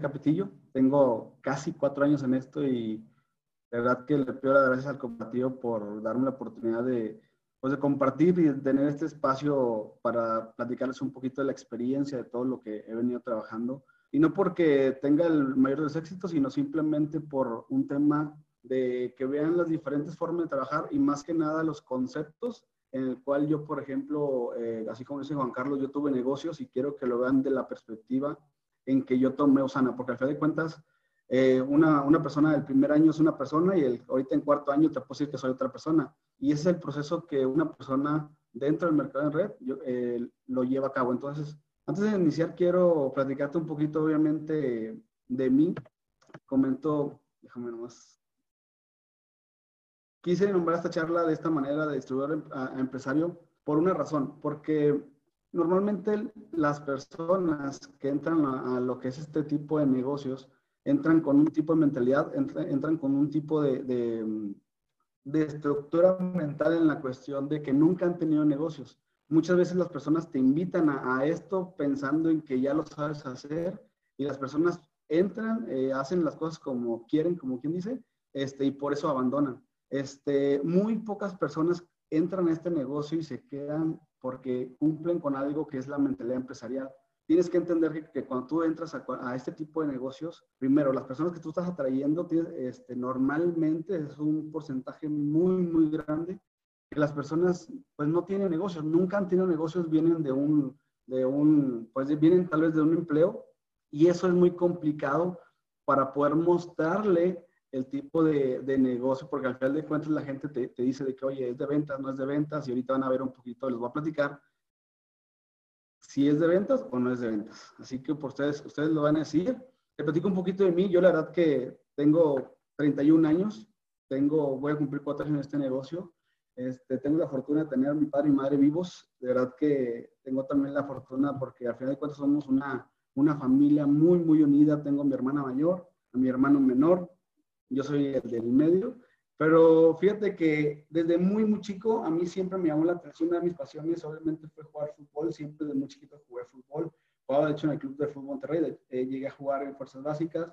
Capetillo, tengo casi cuatro años en esto y de verdad que le pido las gracias al cooperativo por darme la oportunidad de, pues, de compartir y de tener este espacio para platicarles un poquito de la experiencia de todo lo que he venido trabajando. Y no porque tenga el mayor de los éxitos, sino simplemente por un tema de que vean las diferentes formas de trabajar y más que nada los conceptos en el cual yo, por ejemplo, eh, así como dice Juan Carlos, yo tuve negocios y quiero que lo vean de la perspectiva en que yo tomé Osana, porque al fin de cuentas, eh, una, una, persona del primer año es una persona y el, ahorita en cuarto año te puedo decir que soy otra persona. Y ese es el proceso que una persona dentro del mercado en red eh, lo lleva a cabo. Entonces, antes de iniciar, quiero platicarte un poquito, obviamente, de mí. Comento, déjame nomás. Quise nombrar esta charla de esta manera de distribuidor a empresario por una razón, porque normalmente las personas que entran a, lo que es este tipo de negocios entran con un tipo de mentalidad, entran, con un tipo de, de, estructura mental en la cuestión de que nunca han tenido negocios. Muchas veces las personas te invitan a, esto pensando en que ya lo sabes hacer y las personas entran, eh, hacen las cosas como quieren, como quien dice, este, y por eso abandonan. Este, muy pocas personas entran a este negocio y se quedan porque cumplen con algo que es la mentalidad empresarial. Tienes que entender que, cuando tú entras a, este tipo de negocios, primero, las personas que tú estás atrayendo, este, normalmente es un porcentaje muy, muy grande que las personas pues no tienen negocios, nunca han tenido negocios, vienen de un, de un, pues vienen tal vez de un empleo y eso es muy complicado para poder mostrarle el tipo de, de, negocio, porque al final de cuentas la gente te, te, dice de que, oye, es de ventas, no es de ventas, y ahorita van a ver un poquito, les voy a platicar si es de ventas o no es de ventas. Así que por ustedes, ustedes lo van a decir. Te platico un poquito de mí. Yo la verdad que tengo 31 años, tengo, voy a cumplir cuatro años en este negocio. Este, tengo la fortuna de tener a mi padre y madre vivos. De verdad que tengo también la fortuna porque al final de cuentas somos una, una familia muy, muy unida. Tengo a mi hermana mayor, a mi hermano menor, yo soy el del medio, pero fíjate que desde muy, muy chico a mí siempre me llamó la atención, una de mis pasiones obviamente fue jugar fútbol, siempre desde muy chiquito jugué fútbol, jugaba de hecho en el Club de Fútbol Monterrey, eh, llegué a jugar en Fuerzas Básicas,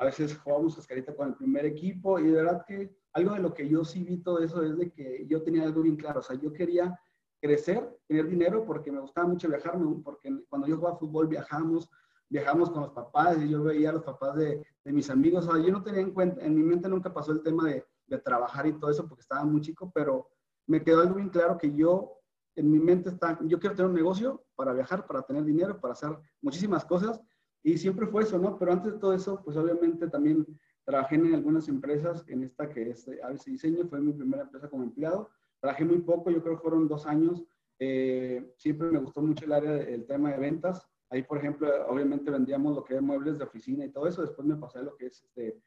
a veces jugábamos cascarita con el primer equipo. Y de verdad que algo de lo que yo sí vi todo eso es de que yo tenía algo bien claro, o sea, yo quería crecer, tener dinero porque me gustaba mucho viajar, porque cuando yo jugaba fútbol viajábamos, viajamos con los papás y yo veía a los papás de, de mis amigos. O sea, yo no tenía en cuenta, en mi mente nunca pasó el tema de, de, trabajar y todo eso porque estaba muy chico, pero me quedó algo bien claro que yo, en mi mente está, yo quiero tener un negocio para viajar, para tener dinero, para hacer muchísimas cosas y siempre fue eso, ¿no? Pero antes de todo eso, pues obviamente también trabajé en algunas empresas, en esta que es ABC Diseño, fue mi primera empresa como empleado. Trabajé muy poco, yo creo que fueron dos años. Eh, siempre me gustó mucho el área del tema de ventas. Ahí, por ejemplo, obviamente vendíamos lo que es muebles de oficina y todo eso. Después me pasé a lo que es este,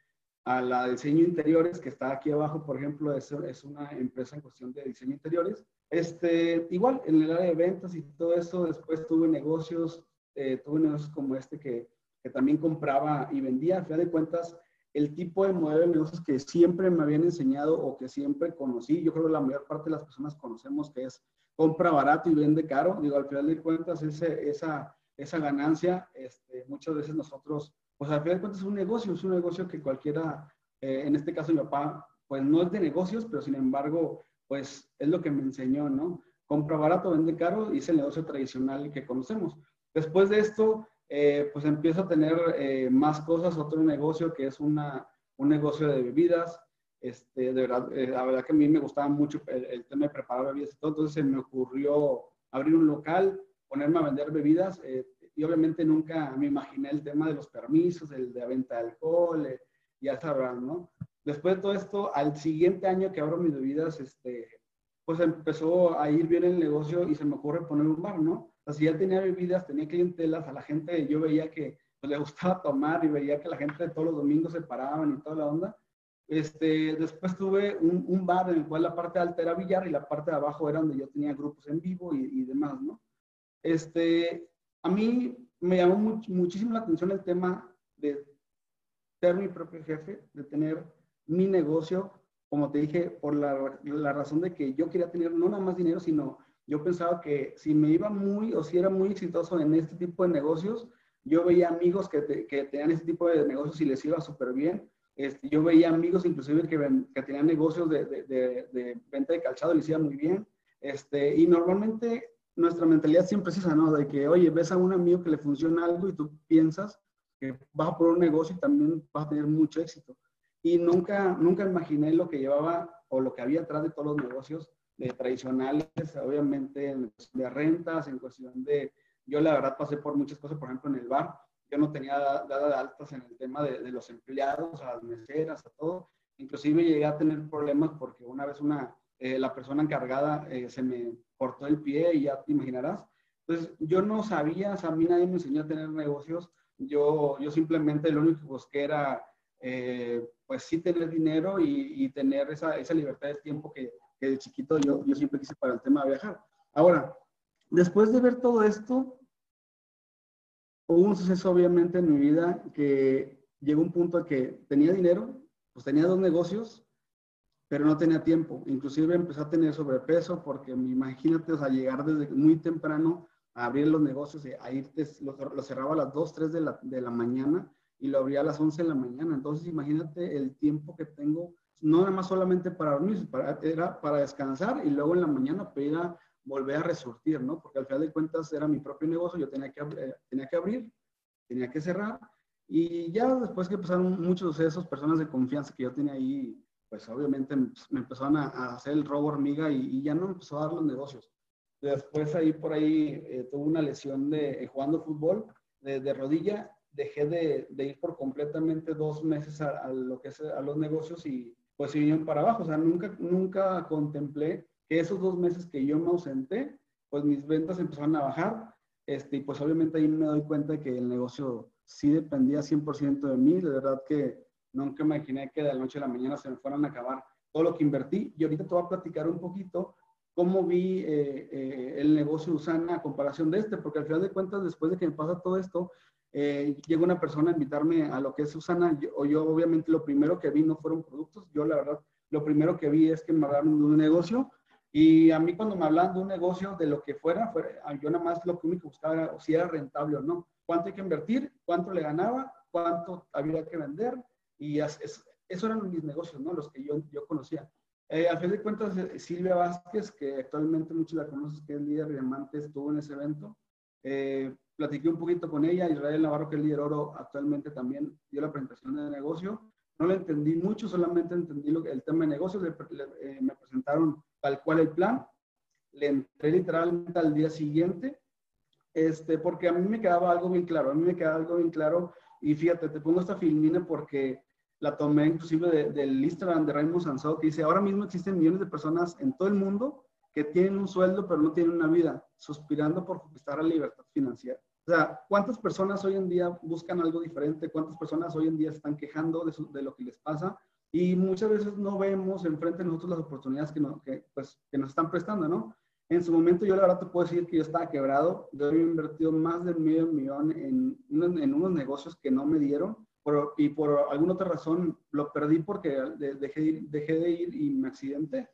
a la diseño interiores, que está aquí abajo, por ejemplo, es, es una empresa en cuestión de diseño interiores. Este, igual, en el área de ventas y todo eso, después tuve negocios, eh, tuve negocios como este que, que también compraba y vendía. A fin de cuentas, el tipo de modelo de negocios que siempre me habían enseñado o que siempre conocí, yo creo que la mayor parte de las personas conocemos que es compra barato y vende caro. Digo, al final de cuentas, ese, esa esa ganancia, este, muchas veces nosotros, pues al final de cuentas es un negocio, es un negocio que cualquiera, eh, en este caso mi papá, pues no es de negocios, pero sin embargo, pues es lo que me enseñó, ¿no? Compra barato, vende caro y es el negocio tradicional que conocemos. Después de esto, eh, pues empiezo a tener eh, más cosas, otro negocio que es una, un negocio de bebidas. Este, de verdad, la verdad que a mí me gustaba mucho el, el tema de preparar bebidas y todo, entonces se me ocurrió abrir un local ponerme a vender bebidas eh, y obviamente nunca me imaginé el tema de los permisos, el de venta de alcohol, eh, ya sabrán, ¿no? Después de todo esto, al siguiente año que abro mis bebidas, este, pues empezó a ir bien el negocio y se me ocurre poner un bar, ¿no? Así ya tenía bebidas, tenía clientelas, a la gente yo veía que pues, le gustaba tomar y veía que la gente todos los domingos se paraban y toda la onda. Este, después tuve un, un, bar en el cual la parte alta era billar y la parte de abajo era donde yo tenía grupos en vivo y, y demás, ¿no? Este, a mí me llamó muchísimo la atención el tema de ser mi propio jefe, de tener mi negocio, como te dije, por la, la, razón de que yo quería tener no nada más dinero, sino yo pensaba que si me iba muy o si era muy exitoso en este tipo de negocios, yo veía amigos que, que tenían este tipo de negocios y les iba súper bien. Este, yo veía amigos inclusive que, que tenían negocios de, de, de, venta de calzado y les iba muy bien. Este, y normalmente nuestra mentalidad siempre es esa, ¿no? De que, oye, ves a un amigo que le funciona algo y tú piensas que vas a poner un negocio y también vas a tener mucho éxito. Y nunca, nunca imaginé lo que llevaba o lo que había atrás de todos los negocios tradicionales, obviamente en de rentas, en cuestión de, yo la verdad pasé por muchas cosas, por ejemplo en el bar, yo no tenía dada de altas en el tema de, de, los empleados, a las meseras, a todo, inclusive llegué a tener problemas porque una vez una, eh, la persona encargada eh, se me cortó el pie y ya te imaginarás. Entonces, yo no sabía, o sea, a mí nadie me enseñó a tener negocios, yo, yo simplemente lo único que busqué era, eh, pues sí, tener dinero y, tener esa, esa, libertad de tiempo que, que, de chiquito yo, yo siempre quise para el tema de viajar. Ahora, después de ver todo esto, hubo un suceso obviamente en mi vida que llegó un punto en que tenía dinero, pues tenía dos negocios, pero no tenía tiempo. Inclusive empecé a tener sobrepeso porque imagínate, o sea, llegar desde muy temprano a abrir los negocios, a irte, lo, lo, cerraba a las 2, 3 de la, de la mañana y lo abría a las 11 de la mañana. Entonces imagínate el tiempo que tengo, no nada más solamente para dormir, para, era para descansar y luego en la mañana para a volver a resurtir, ¿no? Porque al final de cuentas era mi propio negocio, yo tenía que, eh, tenía que abrir, tenía que cerrar y ya después que pasaron muchos de esos personas de confianza que yo tenía ahí pues obviamente me empezaron a, hacer el robo hormiga y, ya no empezó a dar los negocios. Después ahí por ahí eh, tuve una lesión de eh, jugando fútbol de, rodilla, dejé de, de, ir por completamente dos meses a, lo que es a los negocios y pues se vinieron para abajo. O sea, nunca, nunca contemplé que esos dos meses que yo me ausenté, pues mis ventas empezaron a bajar. Este, y pues obviamente ahí me doy cuenta que el negocio sí dependía 100% de mí. De verdad que Nunca imaginé que de la noche a la mañana se me fueran a acabar todo lo que invertí. Y ahorita te voy a platicar un poquito cómo vi eh, eh, el negocio de Usana a comparación de este, porque al final de cuentas, después de que me pasa todo esto, eh, llega una persona a invitarme a lo que es Usana. Yo, yo, obviamente, lo primero que vi no fueron productos. Yo, la verdad, lo primero que vi es que me hablaron de un negocio. Y a mí cuando me hablan de un negocio, de lo que fuera, fuera yo nada más lo que único buscaba era si era rentable o no. ¿Cuánto hay que invertir? ¿Cuánto le ganaba? ¿Cuánto había que vender? Y es, esos eran mis negocios, ¿no? Los que yo, yo conocía. Eh, a fin de cuentas, eh, Silvia Vázquez, que actualmente muchos la conocen, que es líder de diamantes, estuvo en ese evento. Eh, platiqué un poquito con ella. Israel Navarro, que es líder oro, actualmente también dio la presentación de negocio. No le entendí mucho, solamente entendí lo, el tema de negocios. Eh, me presentaron tal cual el plan. Le entré literalmente al día siguiente, este, porque a mí me quedaba algo bien claro. A mí me quedaba algo bien claro y fíjate, te pongo esta filmina porque la tomé inclusive del Instagram de Raymond Sansó, que dice, ahora mismo existen millones de personas en todo el mundo que tienen un sueldo pero no tienen una vida, suspirando por conquistar la libertad financiera. O sea, ¿cuántas personas hoy en día buscan algo diferente? ¿Cuántas personas hoy en día están quejando de, de lo que les pasa? Y muchas veces no vemos enfrente de nosotros las oportunidades que, no, que, pues, que nos están prestando, ¿no? En su momento yo la verdad te puedo decir que yo estaba quebrado, yo había invertido más de medio millón en, en unos negocios que no me dieron y por alguna otra razón lo perdí porque dejé, dejé de ir y me accidenté.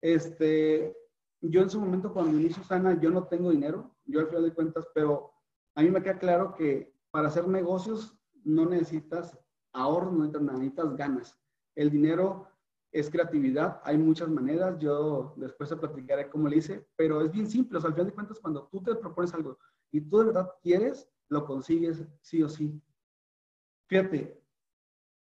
Este, yo en su momento cuando inicio Sana yo no tengo dinero, yo al final de cuentas, pero a mí me queda claro que para hacer negocios no necesitas ahorro, no necesitas ganas. El dinero es creatividad, hay muchas maneras, yo después te platicaré cómo le hice, pero es bien simple, o al final de cuentas cuando tú te propones algo y tú de verdad quieres, lo consigues sí o sí. Fíjate,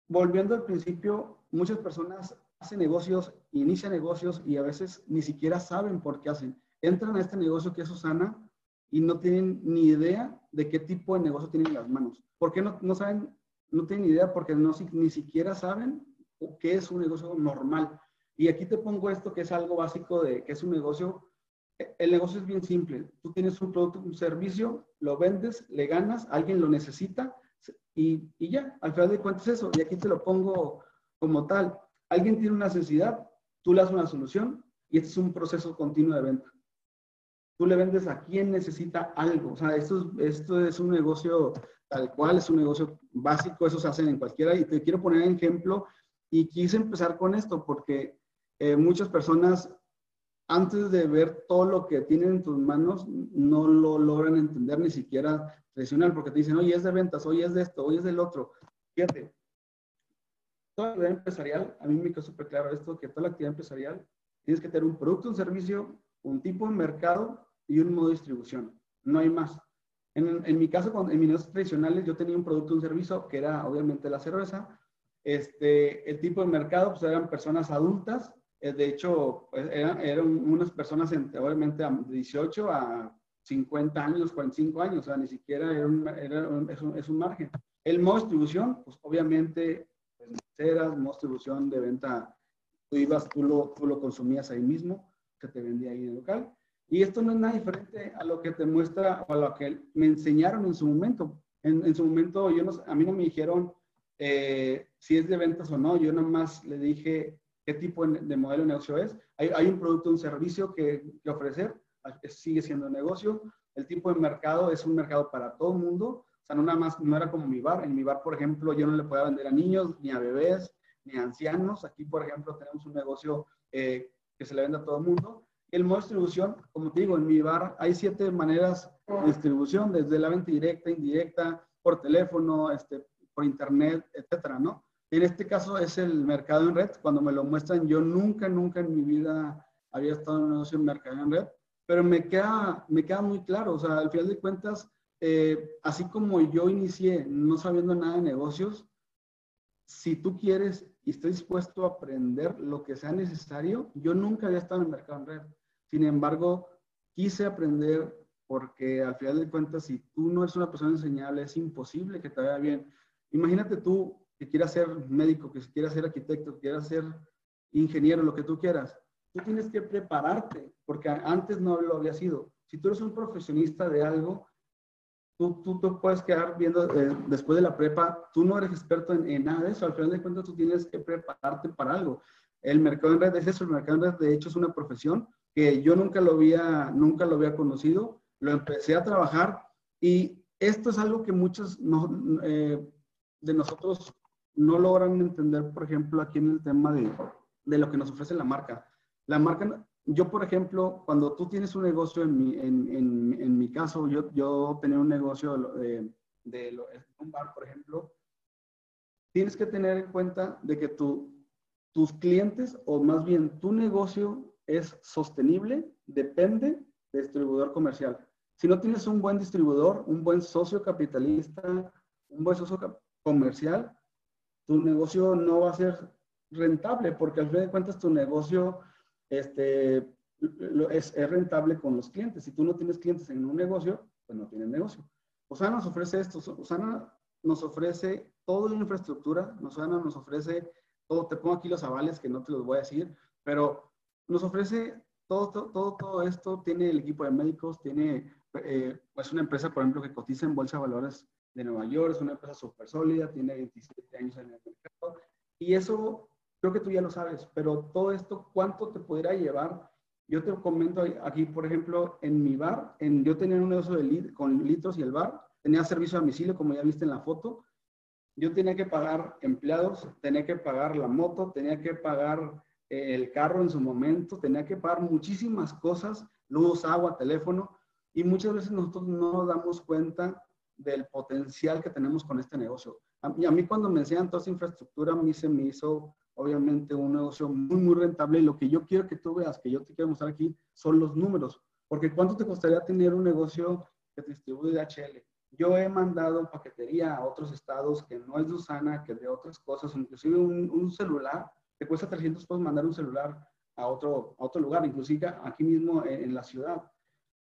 volviendo al principio, muchas personas hacen negocios, inician negocios y a veces ni siquiera saben por qué hacen. Entran a este negocio que es Susana y no tienen ni idea de qué tipo de negocio tienen en las manos. ¿Por qué no, no saben? No tienen idea porque no, ni siquiera saben qué es un negocio normal. Y aquí te pongo esto que es algo básico de que es un negocio. El negocio es bien simple. Tú tienes un producto, un servicio, lo vendes, le ganas, alguien lo necesita, y, ya, al final de cuentas eso, y aquí te lo pongo como tal. Alguien tiene una necesidad, tú le das una solución y este es un proceso continuo de venta. Tú le vendes a quien necesita algo. O sea, esto, esto es un negocio tal cual, es un negocio básico, eso se hace en cualquiera. Y te quiero poner un ejemplo y quise empezar con esto porque eh, muchas personas antes de ver todo lo que tienen en tus manos, no lo logran entender ni siquiera tradicional, porque te dicen, oye, es de ventas, oye, es de esto, oye, es del otro. Fíjate, toda la actividad empresarial, a mí me quedó súper claro esto, que toda la actividad empresarial tienes que tener un producto, un servicio, un tipo de mercado y un modo de distribución. No hay más. En, mi caso, en mis negocios tradicionales, yo tenía un producto, un servicio, que era obviamente la cerveza. Este, el tipo de mercado, pues eran personas adultas. Eh, de hecho, pues, eran, eran, unas personas, entre, obviamente, de 18 a 50 años, 45 años. O sea, ni siquiera era un, era un, es, un, es un margen. El modo distribución, pues obviamente, pues, modo de distribución de venta, tú ibas, tú lo, tú lo consumías ahí mismo, que te vendía ahí en el local. Y esto no es nada diferente a lo que te muestra o a lo que me enseñaron en su momento. En, en su momento, yo no, a mí no me dijeron eh, si es de ventas o no, yo nada más le dije qué tipo de, de modelo de negocio es. Hay, hay, un producto, un servicio que, que ofrecer, sigue siendo negocio. El tipo de mercado es un mercado para todo el mundo. O sea, no nada más, no era como mi bar. En mi bar, por ejemplo, yo no le podía vender a niños, ni a bebés, ni a ancianos. Aquí, por ejemplo, tenemos un negocio eh, que se le vende a todo el mundo. El modo de distribución, como te digo, en mi bar hay siete maneras de distribución, desde la venta directa, indirecta, por teléfono, este, por internet, etcétera, ¿no? En este caso es el mercado en red. Cuando me lo muestran, yo nunca, nunca en mi vida había estado en un negocio en mercado en red, pero me queda, me queda muy claro. O sea, al final de cuentas, eh, así como yo inicié no sabiendo nada de negocios, si tú quieres y estás dispuesto a aprender lo que sea necesario, yo nunca había estado en el mercado en red. Sin embargo, quise aprender porque al final de cuentas, si tú no eres una persona enseñable, es imposible que te vaya bien. Imagínate tú que quieras ser médico, que quieras ser arquitecto, que quieras ser ingeniero, lo que tú quieras. Tú tienes que prepararte, porque antes no lo había sido. Si tú eres un profesionista de algo, tú, tú, tú puedes quedar viendo eh, después de la prepa, tú no eres experto en, en, nada de eso. Al final de cuentas, tú tienes que prepararte para algo. El mercado en red es eso, el mercado en red de hecho es una profesión que yo nunca lo había, nunca lo había conocido, lo empecé a trabajar y esto es algo que muchos no, eh, de nosotros no logran entender, por ejemplo, aquí en el tema de, de, lo que nos ofrece la marca. La marca, yo, por ejemplo, cuando tú tienes un negocio, en mi, en, en, mi caso, yo, yo tenía un negocio de, de, de, un bar, por ejemplo, tienes que tener en cuenta de que tu, tus clientes, o más bien tu negocio, es sostenible, depende de distribuidor comercial. Si no tienes un buen distribuidor, un buen socio capitalista, un buen socio comercial, tu negocio no va a ser rentable, porque al fin de cuentas tu negocio este, es, es, rentable con los clientes. Si tú no tienes clientes en un negocio, pues no tienes negocio. Osana nos ofrece esto. Osana nos ofrece toda la infraestructura. Osana nos ofrece todo. Te pongo aquí los avales que no te los voy a decir, pero nos ofrece todo, todo, todo, esto. Tiene el equipo de médicos, tiene eh, pues una empresa, por ejemplo, que cotiza en Bolsa de Valores de Nueva York, es una empresa súper sólida, tiene 27 años en el mercado. Y eso creo que tú ya lo sabes, pero todo esto, ¿cuánto te podría llevar? Yo te comento aquí, por ejemplo, en mi bar, en, yo tenía un negocio de lit, con litros y el bar, tenía servicio a domicilio, como ya viste en la foto. Yo tenía que pagar empleados, tenía que pagar la moto, tenía que pagar eh, el carro en su momento, tenía que pagar muchísimas cosas, luz, agua, teléfono, y muchas veces nosotros no nos damos cuenta del potencial que tenemos con este negocio. A mí, a mí cuando me enseñan toda esa infraestructura, a mí se me hizo obviamente un negocio muy, muy rentable y lo que yo quiero que tú veas, que yo te quiero mostrar aquí, son los números. Porque ¿cuánto te costaría tener un negocio que te distribuye DHL? Yo he mandado paquetería a otros estados que no es de Usana, que de otras cosas, inclusive un, celular, te cuesta 300 puedes mandar un celular a otro, a otro lugar, inclusive aquí mismo en, en la ciudad.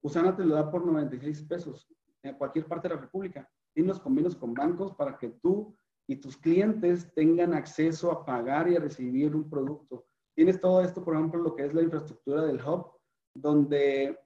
Usana te lo da por 96 pesos en cualquier parte de la República. Tienes convenios con bancos para que tú y tus clientes tengan acceso a pagar y a recibir un producto. Tienes todo esto, por ejemplo, lo que es la infraestructura del hub, donde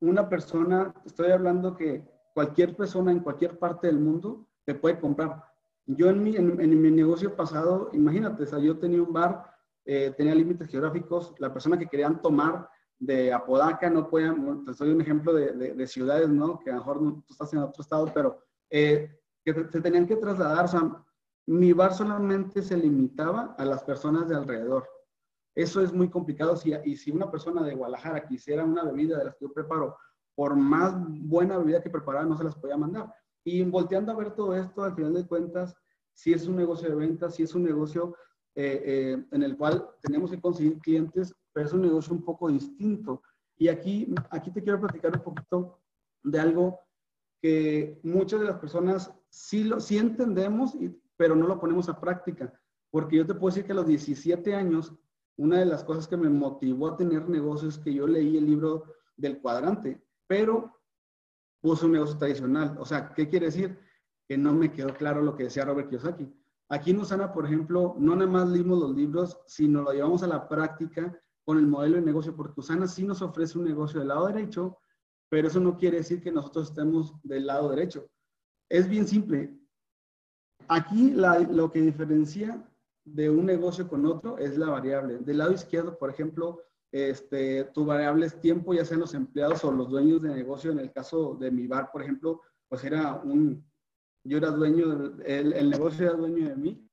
una persona, estoy hablando que cualquier persona en cualquier parte del mundo te puede comprar. Yo en mi, en, mi negocio pasado, imagínate, o yo tenía un bar, eh, tenía límites geográficos, la persona que querían tomar de Apodaca no podían, te doy un ejemplo de, de, ciudades, ¿no? Que a lo mejor tú estás en otro estado, pero eh, que se tenían que trasladar, o sea, mi bar solamente se limitaba a las personas de alrededor. Eso es muy complicado. Si, y si una persona de Guadalajara quisiera una bebida de las que yo preparo, por más buena bebida que preparara, no se las podía mandar. Y volteando a ver todo esto, al final de cuentas, si es un negocio de ventas, si es un negocio eh, eh, en el cual tenemos que conseguir clientes, pero es un negocio un poco distinto. Y aquí, aquí te quiero platicar un poquito de algo que muchas de las personas sí, lo, sí entendemos, pero no lo ponemos a práctica. Porque yo te puedo decir que a los 17 años, una de las cosas que me motivó a tener negocios es que yo leí el libro del cuadrante, pero puse un negocio tradicional. O sea, ¿qué quiere decir? Que no me quedó claro lo que decía Robert Kiyosaki. Aquí en Usana, por ejemplo, no nada más leímos los libros, sino lo llevamos a la práctica con el modelo de negocio, porque Usana sí nos ofrece un negocio del lado derecho, pero eso no quiere decir que nosotros estemos del lado derecho. Es bien simple. Aquí lo que diferencia de un negocio con otro es la variable. Del lado izquierdo, por ejemplo, este, tu variable es tiempo, ya sean los empleados o los dueños de negocio. En el caso de mi bar, por ejemplo, pues era un, yo era dueño, el, el negocio era dueño de mí.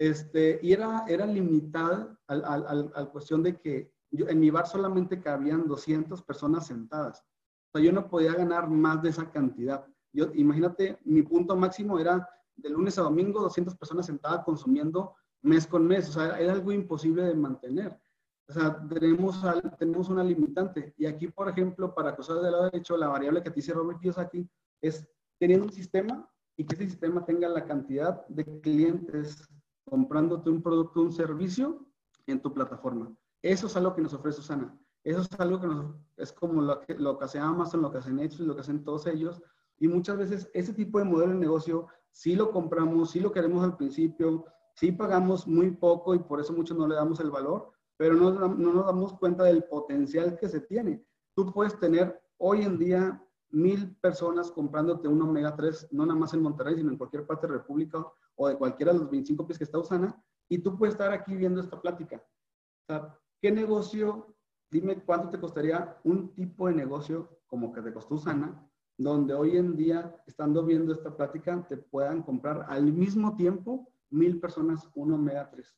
Este, y era, era limitada al, al, al, cuestión de que yo, en mi bar solamente cabían 200 personas sentadas. O sea, yo no podía ganar más de esa cantidad. Yo, imagínate, mi punto máximo era de lunes a domingo 200 personas sentadas consumiendo mes con mes. O sea, era algo imposible de mantener. O sea, tenemos, tenemos una limitante. Y aquí, por ejemplo, para cosas del lado derecho, la variable que te dice Robert aquí es teniendo un sistema y que ese sistema tenga la cantidad de clientes comprándote un producto un servicio en tu plataforma. Eso es algo que nos ofrece Usana. Eso es algo que nos, es como lo que, lo que hace Amazon, lo que hace Netflix, lo que hacen todos ellos. Y muchas veces ese tipo de modelo de negocio sí lo compramos, sí lo queremos al principio, sí pagamos muy poco y por eso muchos no le damos el valor, pero no, no nos damos cuenta del potencial que se tiene. Tú puedes tener hoy en día mil personas comprándote un omega 3, no nada más en Monterrey, sino en cualquier parte de República o de cualquiera de los 25 pies que está Usana, y tú puedes estar aquí viendo esta plática. O sea, ¿qué negocio, dime cuánto te costaría un tipo de negocio como que te costó Usana, donde hoy en día, estando viendo esta plática, te puedan comprar al mismo tiempo mil personas un omega 3?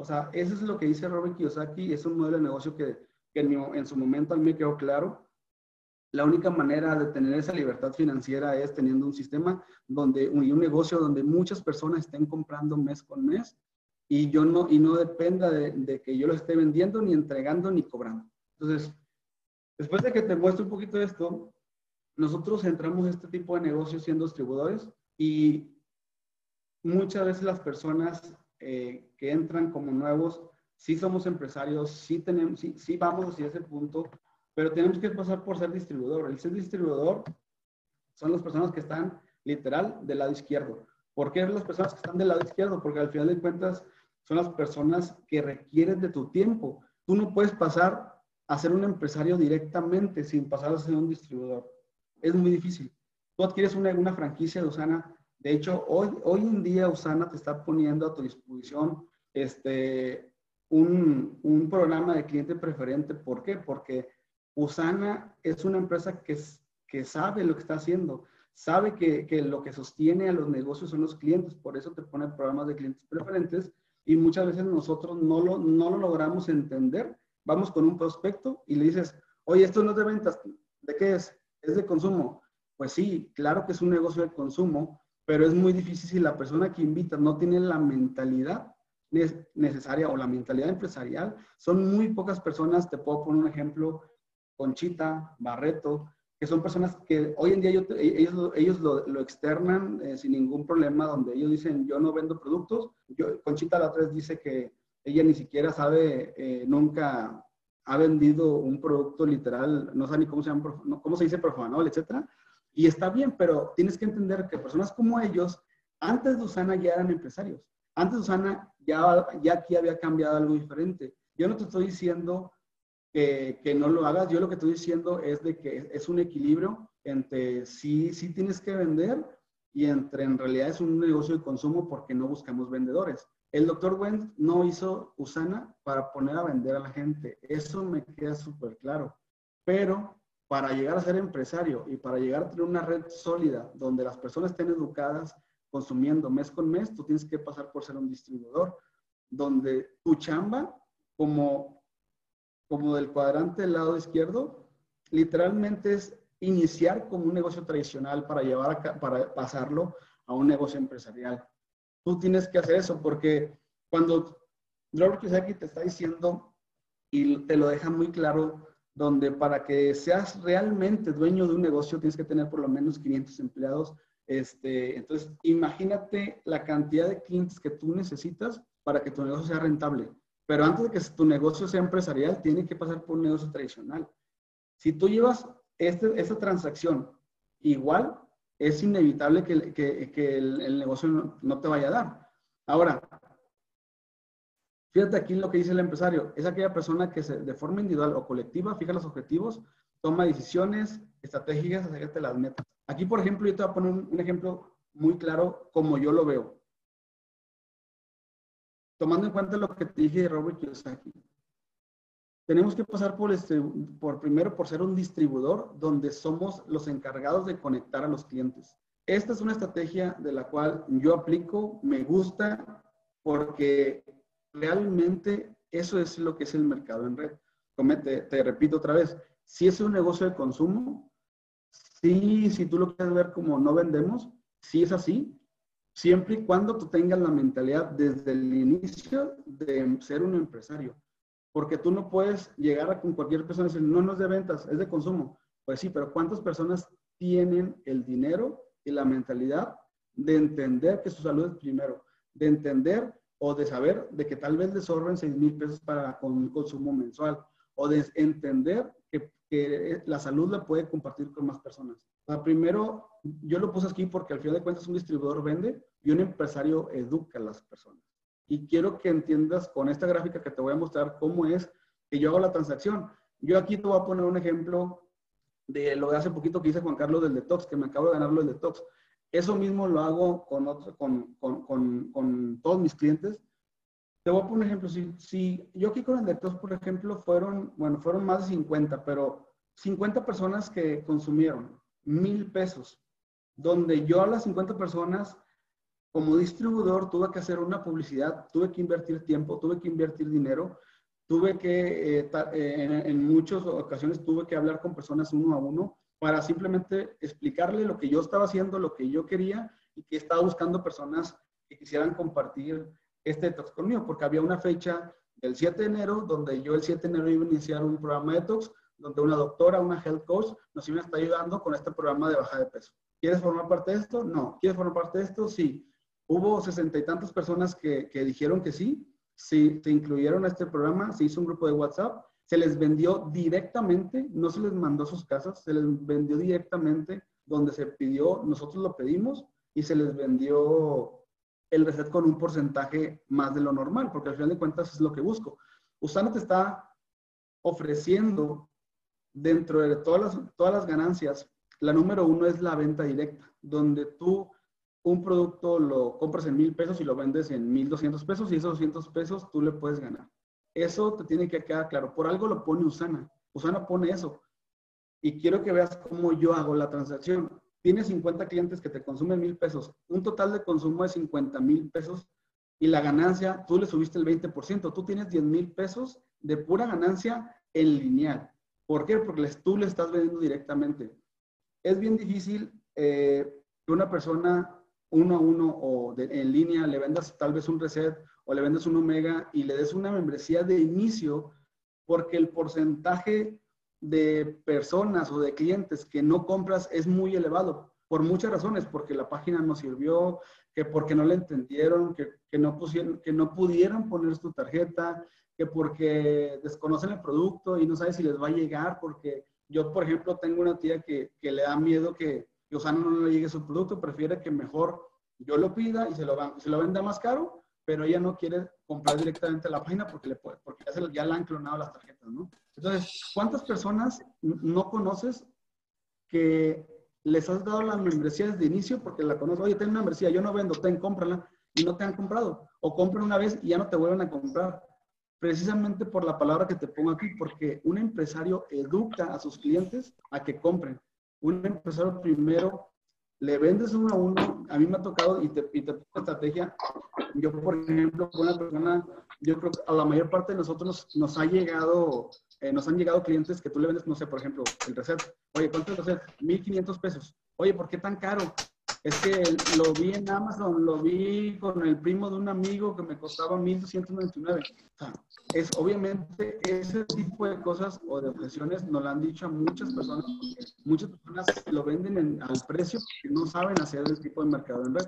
O sea, eso es lo que dice Robert Kiyosaki, es un modelo de negocio que, en, su momento a mí me quedó claro. La única manera de tener esa libertad financiera es teniendo un sistema donde, y un negocio donde muchas personas estén comprando mes con mes y yo no, y no dependa de, que yo lo esté vendiendo, ni entregando, ni cobrando. Entonces, después de que te muestro un poquito esto, nosotros entramos en este tipo de negocios siendo distribuidores y muchas veces las personas eh, que entran como nuevos, sí somos empresarios, sí, tenemos, sí, sí vamos hacia ese punto, pero tenemos que pasar por ser distribuidor. El ser distribuidor son las personas que están literal del lado izquierdo. ¿Por qué las personas que están del lado izquierdo? Porque al final de cuentas son las personas que requieren de tu tiempo. Tú no puedes pasar a ser un empresario directamente sin pasar a ser un distribuidor. Es muy difícil. Tú adquieres una, una franquicia de Usana de hecho, hoy, hoy en día Usana te está poniendo a tu disposición este, un, un programa de cliente preferente. ¿Por qué? Porque Usana es una empresa que, que sabe lo que está haciendo, sabe que, que, lo que sostiene a los negocios son los clientes, por eso te pone programas de clientes preferentes y muchas veces nosotros no lo, no lo logramos entender. Vamos con un prospecto y le dices, oye, esto no es de ventas, ¿de qué es? Es de consumo. Pues sí, claro que es un negocio de consumo, pero es muy difícil si la persona que invita no tiene la mentalidad necesaria o la mentalidad empresarial. Son muy pocas personas, te puedo poner un ejemplo, Conchita, Barreto, que son personas que hoy en día ellos, ellos lo, externan eh, sin ningún problema, donde ellos dicen, yo no vendo productos. Yo, Conchita la otra vez dice que ella ni siquiera sabe, eh, nunca ha vendido un producto literal, no sabe ni cómo se, llama, cómo se dice profanol, etcétera. Y está bien, pero tienes que entender que personas como ellos, antes de Usana ya eran empresarios. Antes de Usana ya, ya aquí había cambiado algo diferente. Yo no te estoy diciendo que, que, no lo hagas, yo lo que estoy diciendo es de que es un equilibrio entre sí, sí tienes que vender y entre en realidad es un negocio de consumo porque no buscamos vendedores. El doctor Wendt no hizo Usana para poner a vender a la gente. Eso me queda súper claro. Pero para llegar a ser empresario y para llegar a tener una red sólida donde las personas estén educadas consumiendo mes con mes, tú tienes que pasar por ser un distribuidor, donde tu chamba, como, como del cuadrante del lado izquierdo, literalmente es iniciar como un negocio tradicional para llevar a, para pasarlo a un negocio empresarial. Tú tienes que hacer eso porque cuando Robert Kiyosaki te está diciendo y te lo deja muy claro, donde para que seas realmente dueño de un negocio tienes que tener por lo menos 500 empleados. Este, entonces, imagínate la cantidad de clientes que tú necesitas para que tu negocio sea rentable. Pero antes de que tu negocio sea empresarial, tiene que pasar por un negocio tradicional. Si tú llevas este, esta transacción igual, es inevitable que, el, negocio no, te vaya a dar. Ahora, fíjate aquí lo que dice el empresario, es aquella persona que de forma individual o colectiva fija los objetivos, toma decisiones estratégicas acerca las metas. Aquí, por ejemplo, yo te voy a poner un ejemplo muy claro como yo lo veo. Tomando en cuenta lo que te dije de Robert Kiyosaki tenemos que pasar por, este, por primero por ser un distribuidor donde somos los encargados de conectar a los clientes. Esta es una estrategia de la cual yo aplico, me gusta porque realmente eso es lo que es el mercado en red. Te, te repito otra vez, si es un negocio de consumo, sí, si tú lo quieres ver como no vendemos, sí es así, siempre y cuando tú tengas la mentalidad desde el inicio de ser un empresario porque tú no puedes llegar a con cualquier persona y decir, no, no es de ventas, es de consumo. Pues sí, pero ¿cuántas personas tienen el dinero y la mentalidad de entender que su salud es primero? De entender o de saber de que tal vez les sobren 6 mil pesos para con un consumo mensual o de entender que, que, la salud la puede compartir con más personas. O primero, yo lo puse aquí porque al final de cuentas un distribuidor vende y un empresario educa a las personas y quiero que entiendas con esta gráfica que te voy a mostrar cómo es que yo hago la transacción. Yo aquí te voy a poner un ejemplo de lo de hace poquito que hice Juan Carlos del detox, que me acabo de ganarlo del detox. Eso mismo lo hago con, otro, con, con, con, con, todos mis clientes. Te voy a poner un ejemplo. Si, si yo aquí con el detox, por ejemplo, fueron, bueno, fueron más de 50, pero 50 personas que consumieron mil pesos, donde yo a las 50 personas como distribuidor tuve que hacer una publicidad, tuve que invertir tiempo, tuve que invertir dinero, tuve que, eh, eh, en, muchas ocasiones tuve que hablar con personas uno a uno para simplemente explicarle lo que yo estaba haciendo, lo que yo quería y que estaba buscando personas que quisieran compartir este detox conmigo, porque había una fecha del 7 de enero donde yo el 7 de enero iba a iniciar un programa de detox donde una doctora, una health coach nos iba a estar ayudando con este programa de baja de peso. ¿Quieres formar parte de esto? No. ¿Quieres formar parte de esto? Sí. Hubo sesenta y tantas personas que, que, dijeron que sí, sí, se incluyeron a este programa, se hizo un grupo de WhatsApp, se les vendió directamente, no se les mandó a sus casas, se les vendió directamente donde se pidió, nosotros lo pedimos y se les vendió el reset con un porcentaje más de lo normal, porque al final de cuentas es lo que busco. Usana te está ofreciendo dentro de todas las, todas las ganancias, la número uno es la venta directa, donde tú un producto lo compras en mil pesos y lo vendes en mil doscientos pesos y esos doscientos pesos tú le puedes ganar. Eso te tiene que quedar claro. Por algo lo pone Usana. Usana pone eso. Y quiero que veas cómo yo hago la transacción. Tienes 50 clientes que te consumen mil pesos. Un total de consumo de 50 mil pesos y la ganancia, tú le subiste el 20%. Tú tienes 10 mil pesos de pura ganancia en lineal. ¿Por qué? Porque tú le estás vendiendo directamente. Es bien difícil eh, que una persona uno a uno o en línea, le vendas tal vez un reset o le vendes un omega y le des una membresía de inicio, porque el porcentaje de personas o de clientes que no compras es muy elevado, por muchas razones, porque la página no sirvió, que porque no le entendieron, que, que no, pusieron, que no pudieron poner tu tarjeta, que porque desconocen el producto y no saben si les va a llegar, porque yo, por ejemplo, tengo una tía que, que le da miedo que, Osana no le llegue su producto, prefiere que mejor yo lo pida y se lo, se lo venda más caro, pero ella no quiere comprar directamente la página porque, le puede, porque ya, se, ya le han clonado las tarjetas, ¿no? Entonces, ¿cuántas personas no conoces que les has dado la membresía desde inicio porque la conoces. Oye, ten membresía, yo no vendo, ten, cómprala y no te han comprado. O compran una vez y ya no te vuelven a comprar. Precisamente por la palabra que te pongo aquí, porque un empresario educa a sus clientes a que compren. Un empresario primero le vendes uno a uno. A mí me ha tocado y te, y te estrategia. Yo, por ejemplo, una persona, yo creo que a la mayor parte de nosotros nos, nos ha llegado eh, nos han llegado clientes que tú le vendes, no sé, por ejemplo, el reset. Oye, ¿cuánto es el reset? 1500 pesos. Oye, ¿por qué tan caro? Es que lo vi en Amazon, lo vi con el primo de un amigo que me costaba 1299. O sea, es obviamente ese tipo de cosas o de objeciones nos lo han dicho a muchas personas. Muchas personas lo venden al precio que no saben hacer el tipo de mercado en red.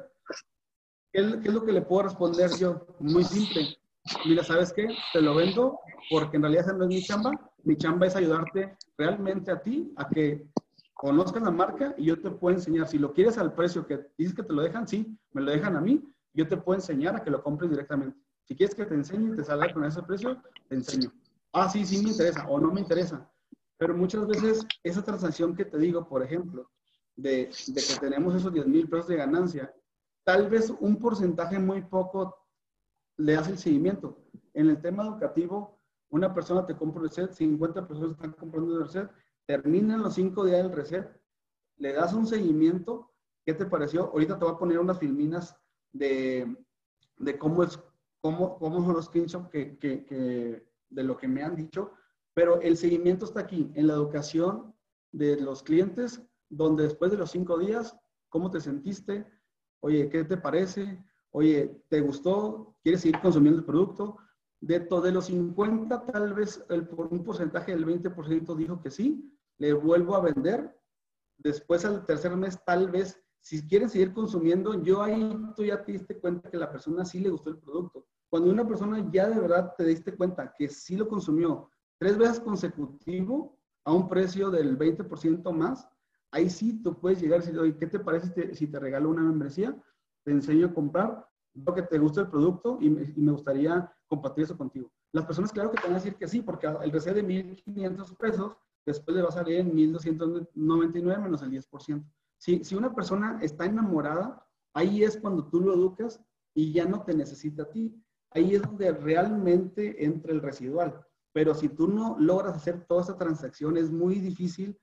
¿Qué es lo que le puedo responder yo? Muy simple mira, ¿sabes qué? Te lo vendo porque en realidad esa no es mi chamba. Mi chamba es ayudarte realmente a ti a que conozcas la marca y yo te puedo enseñar. Si lo quieres al precio que dices que te lo dejan, sí, me lo dejan a mí. Yo te puedo enseñar a que lo compres directamente. Si quieres que te enseñe y te salga con ese precio, te enseño. Ah, sí, sí me interesa o no me interesa. Pero muchas veces esa transacción que te digo, por ejemplo, de, de que tenemos esos 10 mil pesos de ganancia, tal vez un porcentaje muy poco le das el seguimiento. En el tema educativo, una persona te compra un reset, 50 personas están comprando el reset, terminan los 5 días del reset, le das un seguimiento, ¿qué te pareció? Ahorita te voy a poner unas filminas de, de cómo, es, cómo, cómo son los screenshots que, que, de lo que me han dicho, pero el seguimiento está aquí, en la educación de los clientes, donde después de los 5 días, ¿cómo te sentiste? Oye, ¿qué te parece? Oye, ¿te gustó? ¿Quieres seguir consumiendo el producto? De, de los 50, tal vez el, por un porcentaje del 20% dijo que sí, le vuelvo a vender. Después al tercer mes, tal vez, si quieren seguir consumiendo, yo ahí tú ya te diste cuenta que la persona sí le gustó el producto. Cuando una persona ya de verdad te diste cuenta que sí lo consumió tres veces consecutivo a un precio del 20% más, ahí sí tú puedes llegar y decir, oye, ¿qué te parece si te, si te regalo una membresía? te enseño a comprar, lo que te gusta el producto y me, gustaría compartir eso contigo. Las personas, claro que te van a decir que sí, porque reset de 1.500 pesos, después le va a salir en 1.299 menos el 10%. Si, si una persona está enamorada, ahí es cuando tú lo educas y ya no te necesita a ti. Ahí es donde realmente entra el residual. Pero si tú no logras hacer toda esa transacción, es muy difícil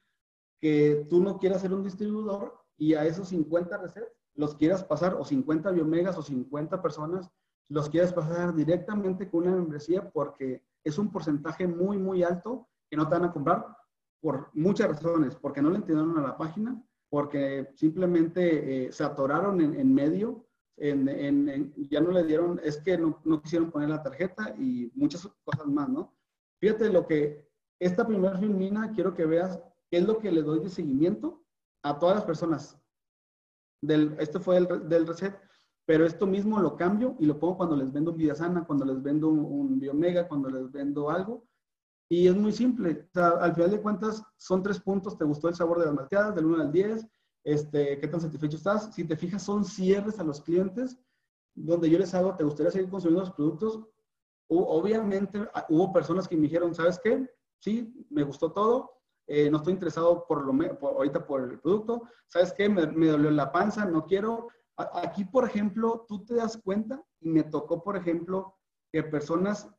que tú no quieras ser un distribuidor y a esos 50 resets los quieras pasar, o 50 biomegas o 50 personas, los quieres pasar directamente con una membresía porque es un porcentaje muy, muy alto que no te van a comprar por muchas razones, porque no le entendieron a la página, porque simplemente eh, se atoraron en, medio, en, ya no le dieron, es que no, no, quisieron poner la tarjeta y muchas cosas más, ¿no? Fíjate lo que, esta primera filmina, quiero que veas qué es lo que le doy de seguimiento a todas las personas, del, este fue el, del reset, pero esto mismo lo cambio y lo pongo cuando les vendo un Vidasana, cuando les vendo un, Biomega, cuando les vendo algo. Y es muy simple. al final de cuentas, son tres puntos. ¿Te gustó el sabor de las malteadas? Del 1 al 10. Este, ¿Qué tan satisfecho estás? Si te fijas, son cierres a los clientes donde yo les hago, ¿te gustaría seguir consumiendo los productos? obviamente, ah, hubo personas que me dijeron, ¿sabes qué? Sí, me gustó todo, eh, no estoy interesado por lo ahorita por el producto, ¿sabes qué? Me, dolió la panza, no quiero. aquí, por ejemplo, tú te das cuenta y me tocó, por ejemplo, que personas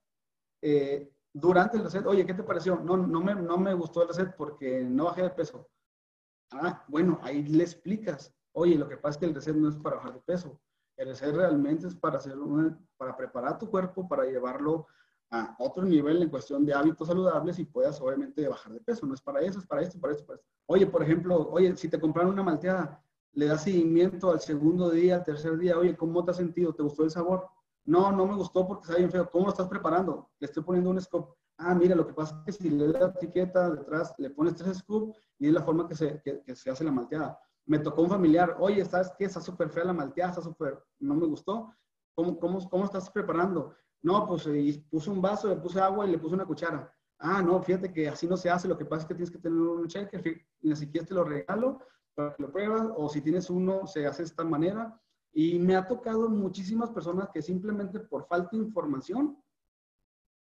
eh, durante el reset, oye, ¿qué te pareció? No, no, me, no me gustó el reset porque no bajé de peso. Ah, bueno, ahí le explicas, oye, lo que pasa es que el reset no es para bajar de peso. El reset realmente es para, hacer para preparar tu cuerpo, para llevarlo a otro nivel en cuestión de hábitos saludables y puedas obviamente bajar de peso. No es para eso, es para esto, para esto, para esto. Oye, por ejemplo, oye, si te compraron una malteada, le das seguimiento al segundo día, al tercer día, oye, ¿cómo te has sentido? ¿Te gustó el sabor? No, no me gustó porque está bien feo. ¿Cómo lo estás preparando? Le estoy poniendo un scoop. Ah, mira, lo que pasa es que si le das la etiqueta detrás, le pones tres scoops y es la forma que se, que, se hace la malteada. Me tocó un familiar, oye, ¿sabes qué? Está súper fea la malteada, está súper, no me gustó. ¿Cómo, cómo, ¿Cómo estás preparando? No, pues puse un vaso, le puse agua y le puse una cuchara. Ah, no, fíjate que así no se hace, lo que pasa es que tienes que tener un cheque, ni siquiera te lo regalo para que lo pruebas, o si tienes uno, se hace de esta manera. Y me ha tocado muchísimas personas que simplemente por falta de información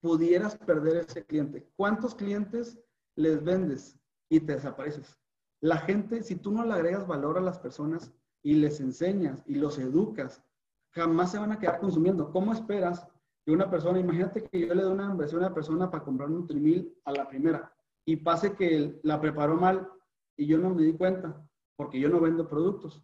pudieras perder ese cliente. ¿Cuántos clientes les vendes y te desapareces? La gente, si tú no le agregas valor a las personas y les enseñas y los educas, jamás se van a quedar consumiendo. ¿Cómo esperas que una persona, imagínate que yo le doy una inversión a una persona para comprar un trimil a la primera y pase que la preparó mal y yo no me di cuenta porque yo no vendo productos.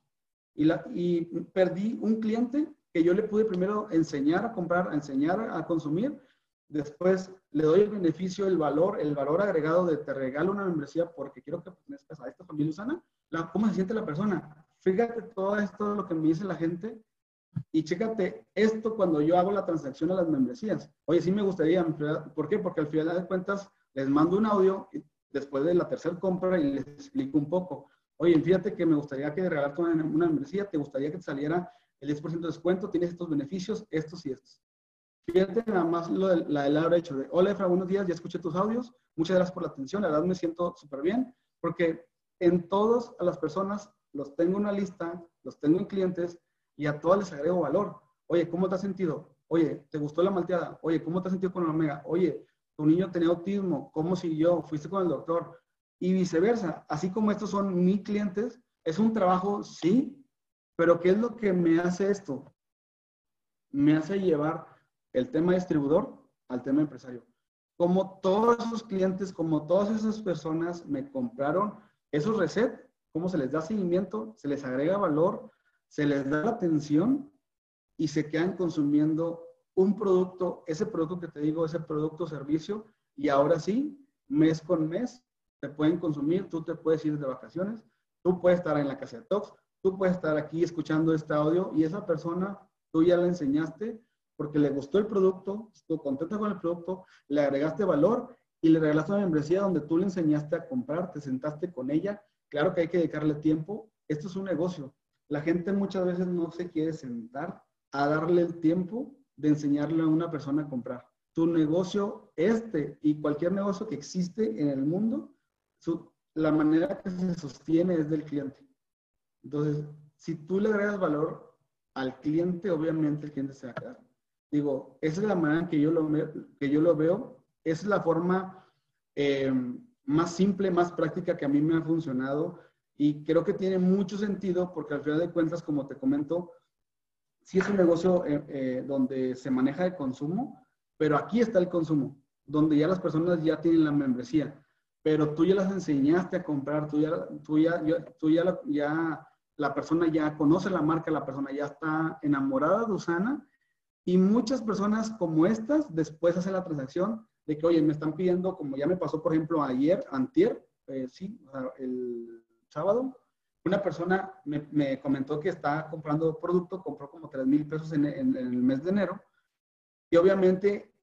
Y, perdí un cliente que yo le pude primero enseñar a comprar, a enseñar a consumir. Después le doy el beneficio, el valor, el valor agregado de te regalo una membresía porque quiero que pertenezcas a esta familia usana. La, ¿Cómo se siente la persona? Fíjate todo esto, lo que me dice la gente. Y chécate esto cuando yo hago la transacción a las membresías. Oye, sí me gustaría, ¿por qué? Porque al final de cuentas les mando un audio después de la tercera compra y les explico un poco. Oye, fíjate que me gustaría que regalarte una, una membresía, te gustaría que te saliera el 10% de descuento, tienes estos beneficios, estos y estos. Fíjate nada más lo de, la del hecho de, hola Efra, buenos días, ya escuché tus audios, muchas gracias por la atención, la verdad me siento súper bien, porque en todos a las personas los tengo en una lista, los tengo en clientes y a todas les agrego valor. Oye, ¿cómo te has sentido? Oye, ¿te gustó la malteada? Oye, ¿cómo te has sentido con la omega? Oye, tu niño tenía autismo, ¿cómo siguió? ¿Fuiste con el doctor? Y viceversa, así como estos son mis clientes, es un trabajo, sí, pero ¿qué es lo que me hace esto? Me hace llevar el tema distribuidor al tema empresario. Como todos esos clientes, como todas esas personas me compraron esos recettes, cómo se les da seguimiento, se les agrega valor, se les da atención y se quedan consumiendo un producto, ese producto que te digo, ese producto o servicio, y ahora sí, mes con mes, te pueden consumir, tú te puedes ir de vacaciones, tú puedes estar en la casa de Tox, tú puedes estar aquí escuchando este audio y esa persona tú ya la enseñaste porque le gustó el producto, estuvo contenta con el producto, le agregaste valor y le regalaste una membresía donde tú le enseñaste a comprar, te sentaste con ella. Claro que hay que dedicarle tiempo. Esto es un negocio. La gente muchas veces no se quiere sentar a darle el tiempo de enseñarle a una persona a comprar. Tu negocio, este y cualquier negocio que existe en el mundo, la manera que se sostiene es del cliente. Entonces, si tú le agregas valor al cliente, obviamente el cliente se va a quedar. Digo, esa es la manera en que yo lo, que yo lo veo. Es la forma eh, más simple, más práctica que a mí me ha funcionado y creo que tiene mucho sentido porque al final de cuentas, como te comento, sí es un negocio eh, eh, donde se maneja el consumo, pero aquí está el consumo, donde ya las personas ya tienen la membresía pero tú ya las enseñaste a comprar, tú ya, tú ya, tú ya, ya, la persona ya conoce la marca, la persona ya está enamorada de Usana y muchas personas como estas después hacen la transacción de que, oye, me están pidiendo, como ya me pasó, por ejemplo, ayer, antier, eh, sí, el sábado, una persona me, me, comentó que está comprando producto, compró como 3 mil pesos en, en, en, el mes de enero. Y obviamente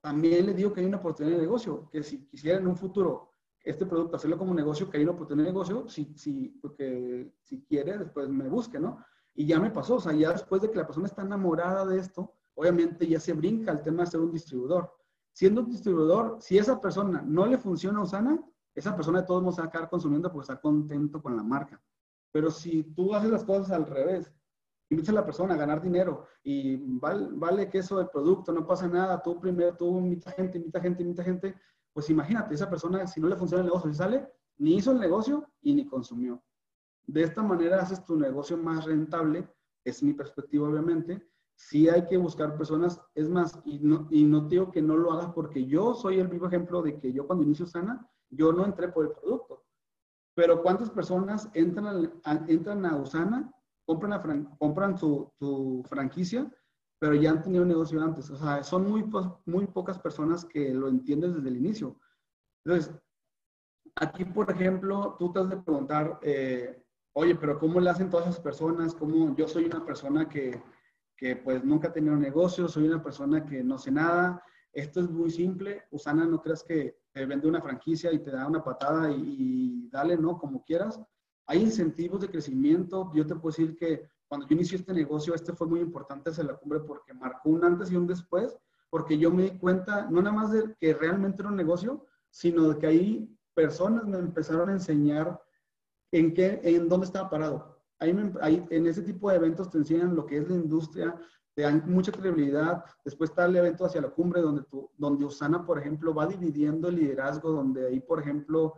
también le digo que hay una oportunidad de negocio, que si quisiera en un futuro este producto, hacerlo como negocio, que hay una oportunidad de negocio, si, si, porque si quiere, después me busque, ¿no? Y ya me pasó, o sea, ya después de que la persona está enamorada de esto, obviamente ya se brinca el tema de ser un distribuidor. Siendo un distribuidor, si esa persona no le funciona a Usana, esa persona de todos modos va a quedar consumiendo porque está contento con la marca. Pero si tú haces las cosas al revés, invitas a la persona a ganar dinero y vale, vale que eso del producto, no pasa nada, tú primero, tú invita gente, invita gente, invita gente, pues imagínate, esa persona, si no le funciona el negocio, si sale, ni hizo el negocio y ni consumió. De esta manera haces tu negocio más rentable, es mi perspectiva obviamente. Sí hay que buscar personas, es más, y no, y no digo que no lo hagas porque yo soy el vivo ejemplo de que yo cuando inicio Sana, yo no entré por el producto. Pero ¿cuántas personas entran a, entran a Usana, compran, compran su, su franquicia pero ya han tenido un negocio antes. O sea, son muy, muy pocas personas que lo entienden desde el inicio. Entonces, aquí, por ejemplo, tú te has de preguntar, eh, oye, pero ¿cómo le hacen todas esas personas? ¿Cómo yo soy una persona que, que pues nunca ha tenido un negocio, soy una persona que no sé nada? Esto es muy simple. Usana, no creas que te vende una franquicia y te da una patada y, y dale, ¿no? Como quieras. Hay incentivos de crecimiento. Yo te puedo decir que cuando yo inicié este negocio, este fue muy importante hacia la cumbre porque marcó un antes y un después, porque yo me di cuenta, no nada más de que realmente era un negocio, sino de que ahí personas me empezaron a enseñar en qué, en dónde estaba parado. Ahí, ahí en ese tipo de eventos te enseñan lo que es la industria, te dan mucha credibilidad. Después está el evento hacia la cumbre, donde, tú, donde Usana, por ejemplo, va dividiendo el liderazgo, donde ahí, por ejemplo,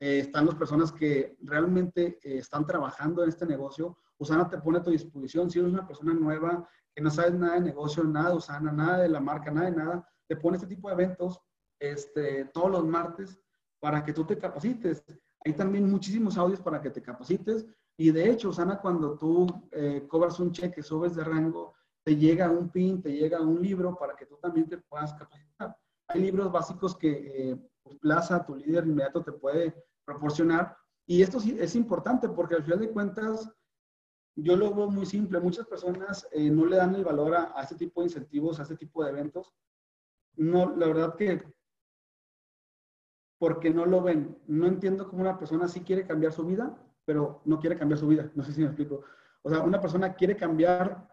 eh, están las personas que realmente eh, están trabajando en este negocio. Usana te pone a tu disposición. Si eres una persona nueva que no sabes nada de negocio, nada de nada de la marca, nada de nada, te pone este tipo de eventos este, todos los martes para que tú te capacites. Hay también muchísimos audios para que te capacites. Y de hecho, Usana, cuando tú eh, cobras un cheque, subes de rango, te llega un pin, te llega un libro para que tú también te puedas capacitar. Hay libros básicos que eh, Plaza, tu líder inmediato, te puede proporcionar. Y esto sí es importante porque al final de cuentas, yo lo veo muy simple. Muchas personas eh, no le dan el valor a, a, este tipo de incentivos, a este tipo de eventos. No, la verdad que porque no lo ven. No entiendo cómo una persona sí quiere cambiar su vida, pero no quiere cambiar su vida. No sé si me explico. O sea, una persona quiere cambiar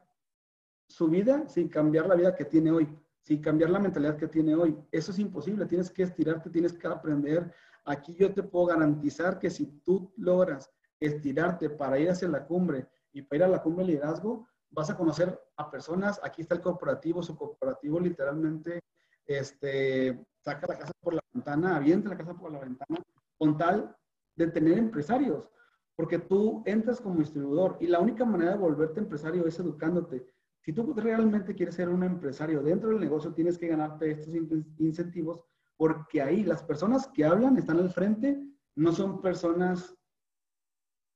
su vida sin cambiar la vida que tiene hoy, sin cambiar la mentalidad que tiene hoy. Eso es imposible. Tienes que estirarte, tienes que aprender. Aquí yo te puedo garantizar que si tú logras estirarte para ir hacia la cumbre y para ir a la cumbre de liderazgo, vas a conocer a personas. Aquí está el corporativo, su corporativo literalmente este, saca la casa por la ventana, avienta la casa por la ventana, con tal de tener empresarios. Porque tú entras como distribuidor y la única manera de volverte empresario es educándote. Si tú realmente quieres ser un empresario dentro del negocio, tienes que ganarte estos incentivos porque ahí las personas que hablan están al frente, no son personas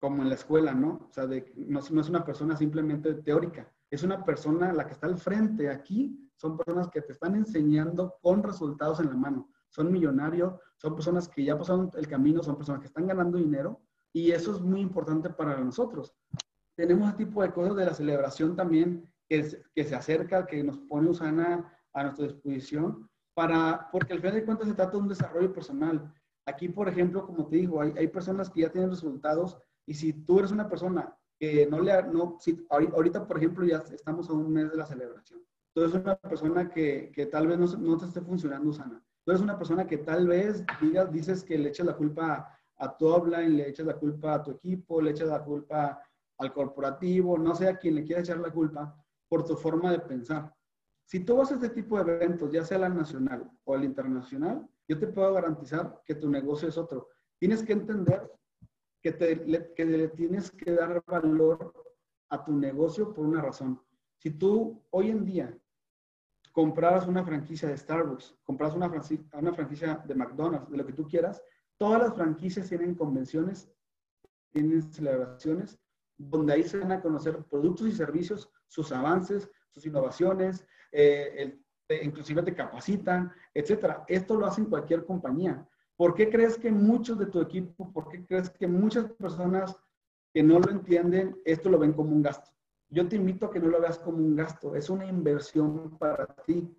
como en la escuela, ¿no? O sea, de, no, no, es una persona simplemente teórica, es una persona la que está al frente aquí, son personas que te están enseñando con resultados en la mano, son millonarios, son personas que ya pasaron el camino, son personas que están ganando dinero y eso es muy importante para nosotros. Tenemos ese tipo de cosas de la celebración también que, que se acerca, que nos pone Usana a nuestra disposición, para, porque al final de cuentas se trata de un desarrollo personal. Aquí, por ejemplo, como te digo, hay, hay personas que ya tienen resultados y si tú eres una persona que no le, no, si, ahorita, por ejemplo, ya estamos a un mes de la celebración. Tú eres una persona que, que tal vez no, no, te esté funcionando sana. Tú eres una persona que tal vez digas, dices que le echas la culpa a tu offline, le echas la culpa a tu equipo, le echas la culpa al corporativo, no sé a le quiera echar la culpa por tu forma de pensar. Si tú vas a este tipo de eventos, ya sea la nacional o el internacional, yo te puedo garantizar que tu negocio es otro. Tienes que entender que, te, le, que le tienes que dar valor a tu negocio por una razón. Si tú hoy en día compraras una franquicia de Starbucks, compras una, una franquicia de McDonald's, de lo que tú quieras, todas las franquicias tienen convenciones, tienen celebraciones, donde ahí se van a conocer productos y servicios, sus avances, sus innovaciones, eh, el, inclusive te capacitan, etcétera. Esto lo hacen cualquier compañía. ¿Por qué crees que muchos de tu equipo, por qué crees que muchas personas que no lo entienden, esto lo ven como un gasto? Yo te invito a que no lo veas como un gasto, es una inversión para ti.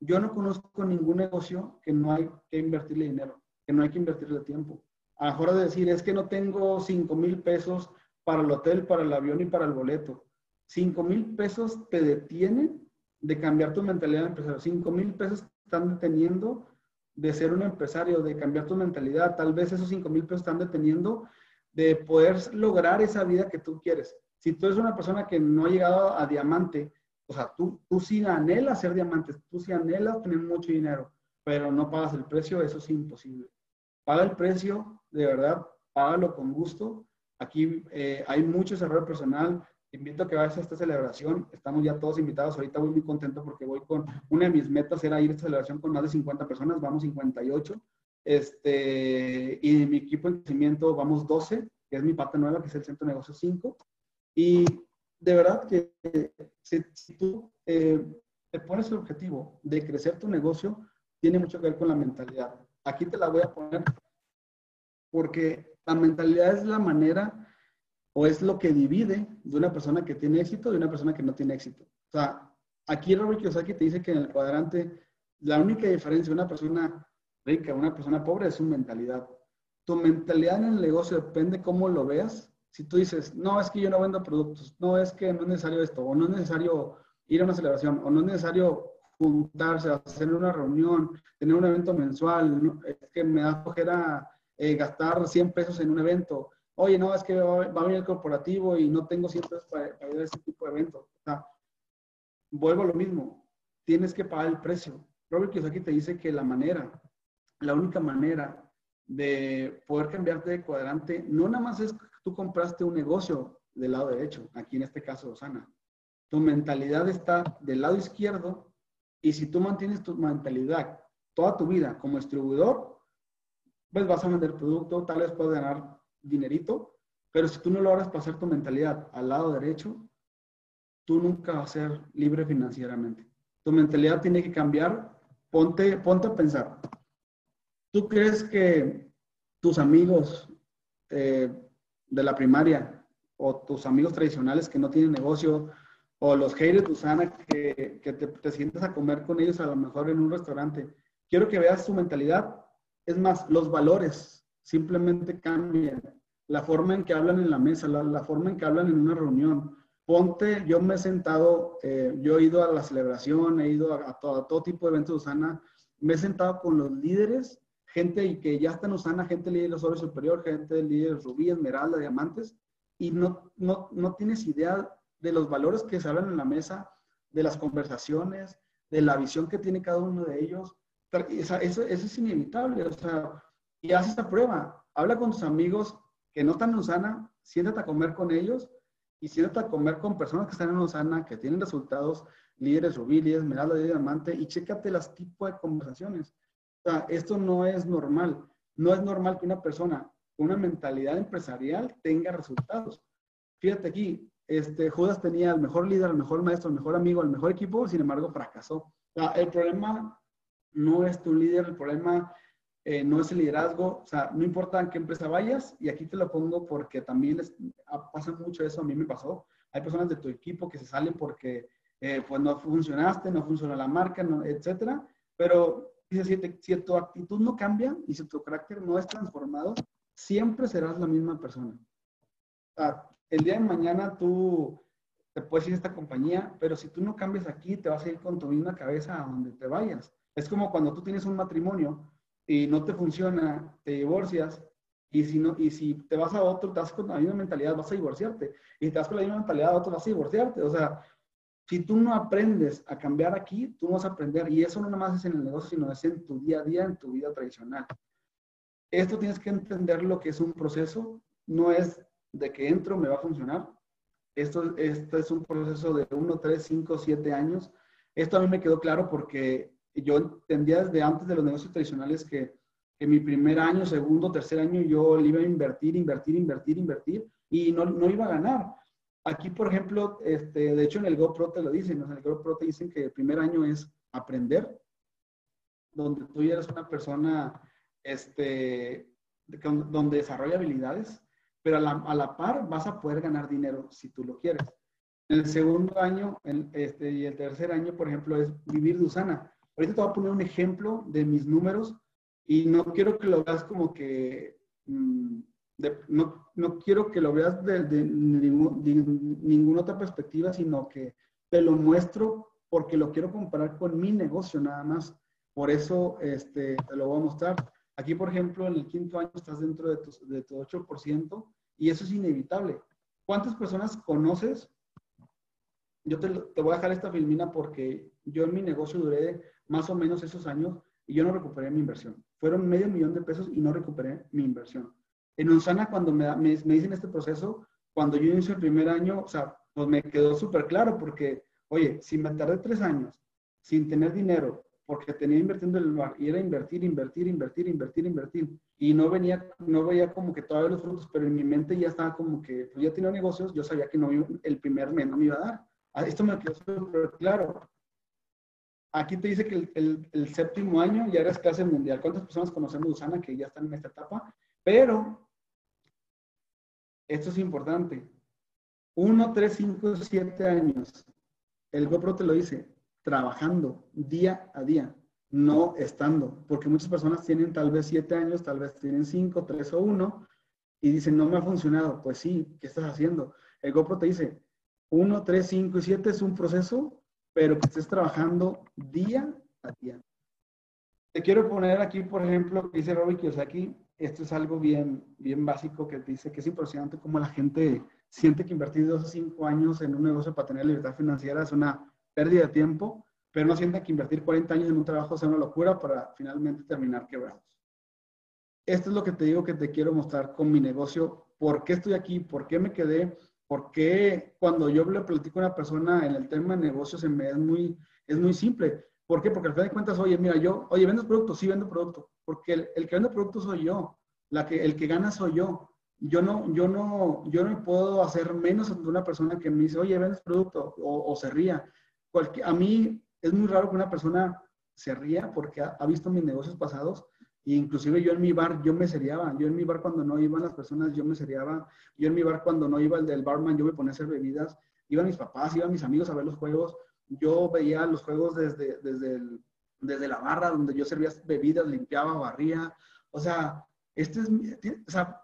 Yo no conozco ningún negocio que no hay que invertirle dinero, que no hay que invertirle tiempo. A lo mejor de decir, es que no tengo 5 mil pesos para el hotel, para el avión y para el boleto. 5 mil pesos te detienen de cambiar tu mentalidad de empresario. 5 mil pesos están deteniendo de ser un empresario, de cambiar tu mentalidad. Tal vez esos 5 mil pesos están deteniendo de poder lograr esa vida que tú quieres. Si tú eres una persona que no ha llegado a diamante, o sea, tú, tú sí anhelas ser diamante, tú sí anhelas tener mucho dinero, pero no pagas el precio, eso es imposible. Paga el precio, de verdad, págalo con gusto. Aquí eh, hay mucho desarrollo personal, invito a que vayas a esta celebración. Estamos ya todos invitados. Ahorita voy muy contento porque voy con una de mis metas era ir a esta celebración con más de 50 personas. Vamos 58. Este, y mi equipo de crecimiento vamos 12, que es mi parte nueva, que es el Centro de Negocios 5. Y de verdad que si, si tú eh, te pones el objetivo de crecer tu negocio, tiene mucho que ver con la mentalidad. Aquí te la voy a poner porque la mentalidad es la manera o es lo que divide de una persona que tiene éxito de una persona que no tiene éxito. O sea, aquí Robert Kiyosaki te dice que en el cuadrante la única diferencia de una persona rica a una persona pobre es su mentalidad. Tu mentalidad en el negocio depende cómo lo veas. Si tú dices, no, es que yo no vendo productos, no, es que no es necesario esto, o no es necesario ir a una celebración, o no es necesario juntarse, hacer una reunión, tener un evento mensual, es que me da flojera eh, gastar 100 pesos en un evento, oye, no, es que va, a venir el corporativo y no tengo 100 pesos para, ir a ese tipo de eventos. Vuelvo a lo mismo, tienes que pagar el precio. Robert Kiyosaki te dice que la manera, la única manera de poder cambiarte de cuadrante, no nada más es que tú compraste un negocio del lado derecho, aquí en este caso Osana. Tu mentalidad está del lado izquierdo y si tú mantienes tu mentalidad toda tu vida como distribuidor, pues vas a vender producto, tal vez puedas ganar dinerito, pero si tú no logras pasar tu mentalidad al lado derecho, tú nunca vas a ser libre financieramente. Tu mentalidad tiene que cambiar. Ponte, ponte a pensar. ¿Tú crees que tus amigos eh, de la primaria o tus amigos tradicionales que no tienen negocio o los haters de Usana que, que te, te sientas a comer con ellos a lo mejor en un restaurante, quiero que veas su mentalidad. Es más, los valores simplemente cambian. La forma en que hablan en la mesa, la, forma en que hablan en una reunión. Ponte, yo me he sentado, eh, yo he ido a la celebración, he ido a, todo, todo, tipo de eventos de Usana, me he sentado con los líderes, gente que ya está en Usana, gente líder de los oro superior, gente líder rubí, esmeralda, diamantes, y no, no, no tienes idea de los valores que se hablan en la mesa, de las conversaciones, de la visión que tiene cada uno de ellos, eso, eso, es inevitable, o sea, y haz esta prueba, habla con tus amigos que no están en Usana, siéntate a comer con ellos y siéntate a comer con personas que están en Usana, que tienen resultados, líderes rubí, líderes esmeralda, líderes diamante, y chécate las tipos de conversaciones. Esto no es normal. No es normal que una persona con una mentalidad empresarial tenga resultados. Fíjate aquí, este, Judas tenía el mejor líder, el mejor maestro, el mejor amigo, el mejor equipo, sin embargo fracasó. El problema no es tu líder, el problema eh, no es el liderazgo, o sea, no importa en qué empresa vayas, y aquí te lo pongo porque también les, ah, pasa mucho eso, a mí me pasó, hay personas de tu equipo que se salen porque eh, pues no funcionaste, no funciona la marca, no, etcétera, pero si, si tu actitud no cambia y si tu carácter no es transformado, siempre serás la misma persona. Sea, el día de mañana tú te puedes ir a esta compañía, pero si tú no cambias aquí, te vas a ir con tu misma cabeza a donde te vayas. Es como cuando tú tienes un matrimonio y no te funciona, te divorcias y si, no, y si te vas a otro, te vas con la misma mentalidad, vas a divorciarte. Y si te vas con la misma mentalidad a otro, vas a divorciarte. O sea, si tú no aprendes a cambiar aquí, tú no vas a aprender. Y eso no nada más es en el negocio, sino es en tu día a día, en tu vida tradicional. Esto tienes que entender lo que es un proceso. No es de que entro, me va a funcionar. Esto, esto es un proceso de 1, 3, 5, 7 años. Esto a mí me quedó claro porque yo entendía desde antes de los negocios tradicionales que en mi primer año, segundo, tercer año, yo le iba a invertir, invertir, invertir, invertir y no, no iba a ganar. Aquí, por ejemplo, este, de hecho en el GoPro te lo dicen, en el GoPro te dicen que el primer año es aprender, donde tú eres una persona este, donde desarrolla habilidades, pero a la, a la, par vas a poder ganar dinero si tú lo quieres. El segundo año este, y el tercer año, por ejemplo, es vivir de Usana. Ahorita te voy a poner un ejemplo de mis números y no quiero que lo veas como que, mm, no, no, quiero que lo veas de, de, ninguna otra perspectiva, sino que te lo muestro porque lo quiero comparar con mi negocio nada más. Por eso este, te lo voy a mostrar. Aquí, por ejemplo, en el quinto año estás dentro de tu, de tu 8% y eso es inevitable. ¿Cuántas personas conoces? Yo te, te voy a dejar esta filmina porque yo en mi negocio duré más o menos esos años y yo no recuperé mi inversión. Fueron medio millón de pesos y no recuperé mi inversión. En Unsana, cuando me, me, dicen este proceso, cuando yo inicio el primer año, o sea, pues me quedó súper claro porque, oye, si me tardé tres años sin tener dinero, porque tenía invirtiendo en el lugar y era invertir, invertir, invertir, invertir, invertir. Y no venía, no veía como que todavía los frutos, pero en mi mente ya estaba como que, pues ya tenía negocios, yo sabía que no el primer mes no me iba a dar. Ah, esto me quedó súper claro. Aquí te dice que el, séptimo año ya eres clase mundial. ¿Cuántas personas conocemos Usana que ya están en esta etapa? Pero, esto es importante. Uno, tres, cinco, siete años. El GoPro te lo dice, trabajando día a día, no estando. Porque muchas personas tienen tal vez siete años, tal vez tienen cinco, tres o uno, y dicen, no me ha funcionado. Pues sí, ¿qué estás haciendo? El GoPro te dice, uno, tres, cinco y siete es un proceso pero que estés trabajando día a día. Te quiero poner aquí, por ejemplo, que dice Robert Kiyosaki, esto es algo bien, bien básico que dice que es impresionante cómo la gente siente que invertir dos o cinco años en un negocio para tener libertad financiera es una pérdida de tiempo, pero no sienten que invertir 40 años en un trabajo sea una locura para finalmente terminar quebrados. esto es lo que te digo que te quiero mostrar con mi negocio, por qué estoy aquí, por qué me quedé, por qué cuando yo le platico a una persona en el tema de negocios me es muy, es muy simple. ¿Por qué? Porque al final de cuentas, oye, mira, yo, oye, ¿vendes productos? Sí, vendo productos. Porque el, el, que vende productos soy yo. La que, el que gana soy yo. Yo no, yo no, yo no puedo hacer menos ante una persona que me dice, oye, vendes producto o, o se ría. a mí es muy raro que una persona se ría porque ha, visto mis negocios pasados inclusive yo en mi bar, yo me seriaba. Yo en mi bar cuando no iban las personas, yo me seriaba. Yo en mi bar cuando no iba el del barman, yo me ponía a hacer bebidas. Iban mis papás, iban mis amigos a ver los juegos. Yo veía los juegos desde, desde, desde la barra donde yo servía bebidas, limpiaba, barría. O sea, este es,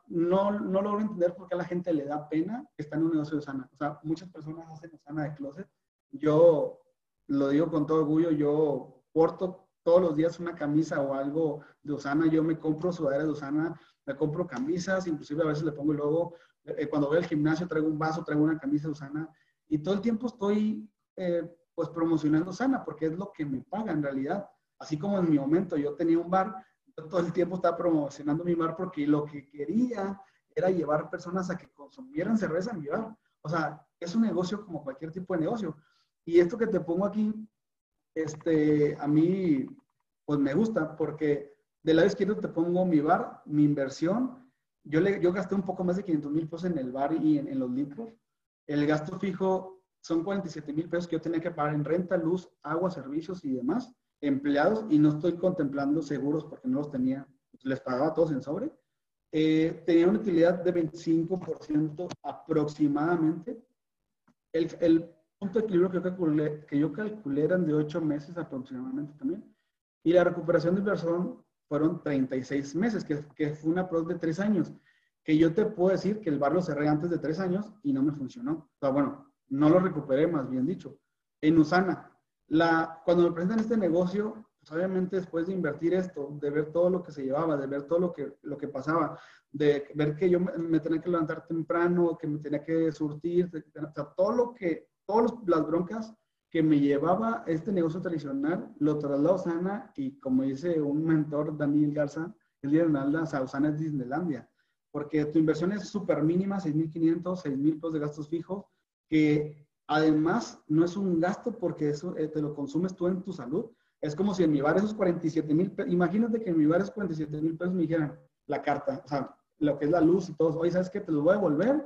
no, no logro entender por qué a la gente le da pena estar en un negocio de sana. O sea, muchas personas hacen sana de closet. Yo lo digo con todo orgullo, yo porto todos los días una camisa o algo de Osana, yo me compro sudadera de Osana, me compro camisas, inclusive a veces le pongo el logo, eh, cuando voy al gimnasio traigo un vaso, traigo una camisa de Osana, y todo el tiempo estoy eh, pues promocionando Osana, porque es lo que me paga en realidad. Así como en mi momento yo tenía un bar, yo todo el tiempo estaba promocionando mi bar porque lo que quería era llevar personas a que consumieran cerveza en mi bar. O sea, es un negocio como cualquier tipo de negocio. Y esto que te pongo aquí, este, a mí, pues me gusta porque del lado izquierdo te pongo mi bar, mi inversión. Yo, le, yo gasté un poco más de 500 mil pesos en el bar y en, los litros. El gasto fijo son 47 mil pesos que yo tenía que pagar en renta, luz, agua, servicios y demás, empleados, y no estoy contemplando seguros porque no los tenía, les pagaba todos en sobre. Eh, tenía una utilidad de 25% aproximadamente. El, el, punto de equilibrio que yo calculé, que yo calculé eran de 8 meses aproximadamente también. Y la recuperación de inversión fueron 36 meses, que, que fue una pro de 3 años. Que yo te puedo decir que el bar lo cerré antes de 3 años y no me funcionó. O sea, bueno, no lo recuperé, más bien dicho. En Usana, la, cuando me presentan este negocio, pues obviamente después de invertir esto, de ver todo lo que se llevaba, de ver todo lo que, lo que pasaba, de ver que yo me, me tenía que levantar temprano, que me tenía que surtir, o sea, todo lo que todas las broncas que me llevaba este negocio tradicional, lo trasladó a Osana y como dice un mentor, Daniel Garza, el día de a Osana es Disneylandia, porque tu inversión es súper mínima, 6.500, 6.000 pesos de gastos fijos, que además no es un gasto porque eso eh, te lo consumes tú en tu salud. Es como si en mi bar esos 47 mil imagínate que en mi bar esos 47 mil pesos me dijeran la carta, o sea, lo que es la luz y todo, oye, ¿sabes qué? Te lo voy a devolver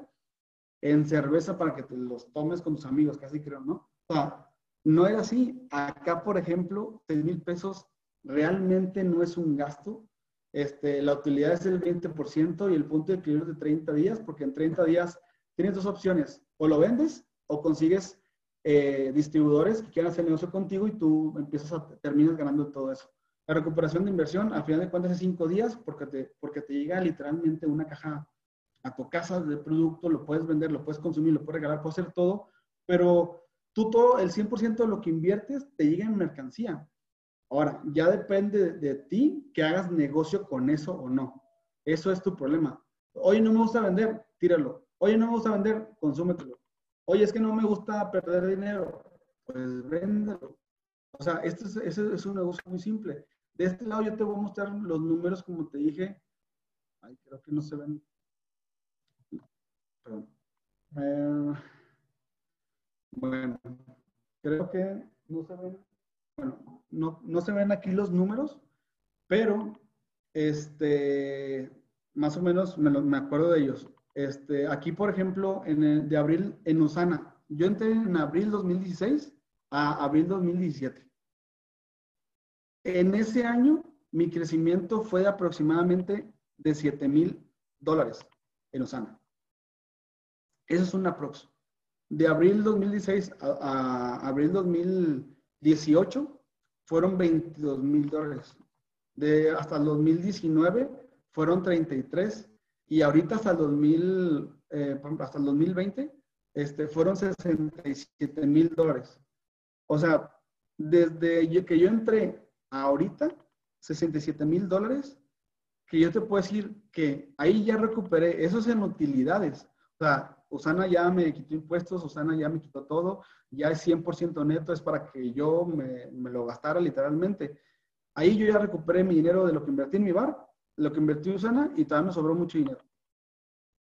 en cerveza para que te los tomes con tus amigos, casi creo, ¿no? O sea, no era así. Acá, por ejemplo, 6 mil pesos realmente no es un gasto. Este, la utilidad es el 20% y el punto de equilibrio es de 30 días, porque en 30 días tienes dos opciones. O lo vendes o consigues eh, distribuidores que quieran hacer negocio contigo y tú empiezas a, terminas ganando todo eso. La recuperación de inversión, al final de cuentas, es 5 días porque porque te llega literalmente una caja a tu casa de producto, lo puedes vender, lo puedes consumir, lo puedes regalar, puedes hacer todo, pero tú todo, el 100% de lo que inviertes te llega en mercancía. Ahora, ya depende de, ti que hagas negocio con eso o no. Eso es tu problema. Oye, no me gusta vender, tíralo. Oye, no me gusta vender, consúmetelo. Oye, es que no me gusta perder dinero, pues véndelo. O sea, este es, este es un negocio muy simple. De este lado yo te voy a mostrar los números como te dije. Ay, creo que no se ven. Eh, bueno, creo que no se ven, bueno, no, no se ven aquí los números, pero este, más o menos me, me acuerdo de ellos. Este, aquí, por ejemplo, en de abril en Usana, yo entré en abril 2016 a abril 2017. En ese año, mi crecimiento fue aproximadamente de 7 mil dólares en Usana. Eso es una prox. De abril 2016 a, abril 2018 fueron 22 mil dólares. De hasta el 2019 fueron 33 y ahorita hasta el 2000, eh, hasta el 2020 este, fueron 67 mil dólares. O sea, desde que yo entré ahorita, 67 mil dólares, que yo te puedo decir que ahí ya recuperé, eso es en utilidades. O sea, Usana ya me quitó impuestos, Usana ya me quitó todo, ya es 100% neto, es para que yo me, lo gastara literalmente. Ahí yo ya recuperé mi dinero de lo que invertí en mi bar, lo que invertí Usana y todavía me sobró mucho dinero.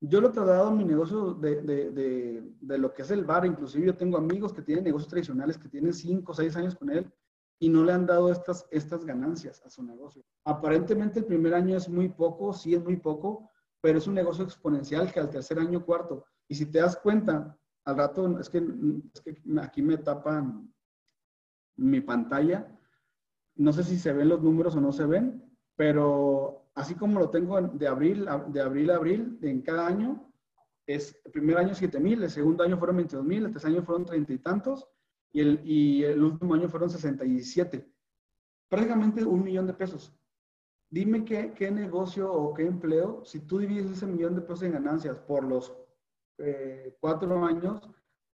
Yo lo he trasladado a mi negocio de, de, de, de, lo que es el bar. Inclusive yo tengo amigos que tienen negocios tradicionales que tienen 5 o 6 años con él y no le han dado estas, estas ganancias a su negocio. Aparentemente el primer año es muy poco, sí es muy poco, pero es un negocio exponencial que al tercer año, cuarto. Y si te das cuenta, al rato, es que, es que aquí me tapan mi pantalla. No sé si se ven los números o no se ven, pero así como lo tengo de abril, de abril a abril, en cada año, es el primer año 7 mil, el segundo año fueron 22 mil, el tercer año fueron 30 y tantos, y el, y el último año fueron 67. Prácticamente un millón de pesos. Dime qué, qué negocio o qué empleo, si tú divides ese millón de pesos en ganancias por los eh, cuatro años,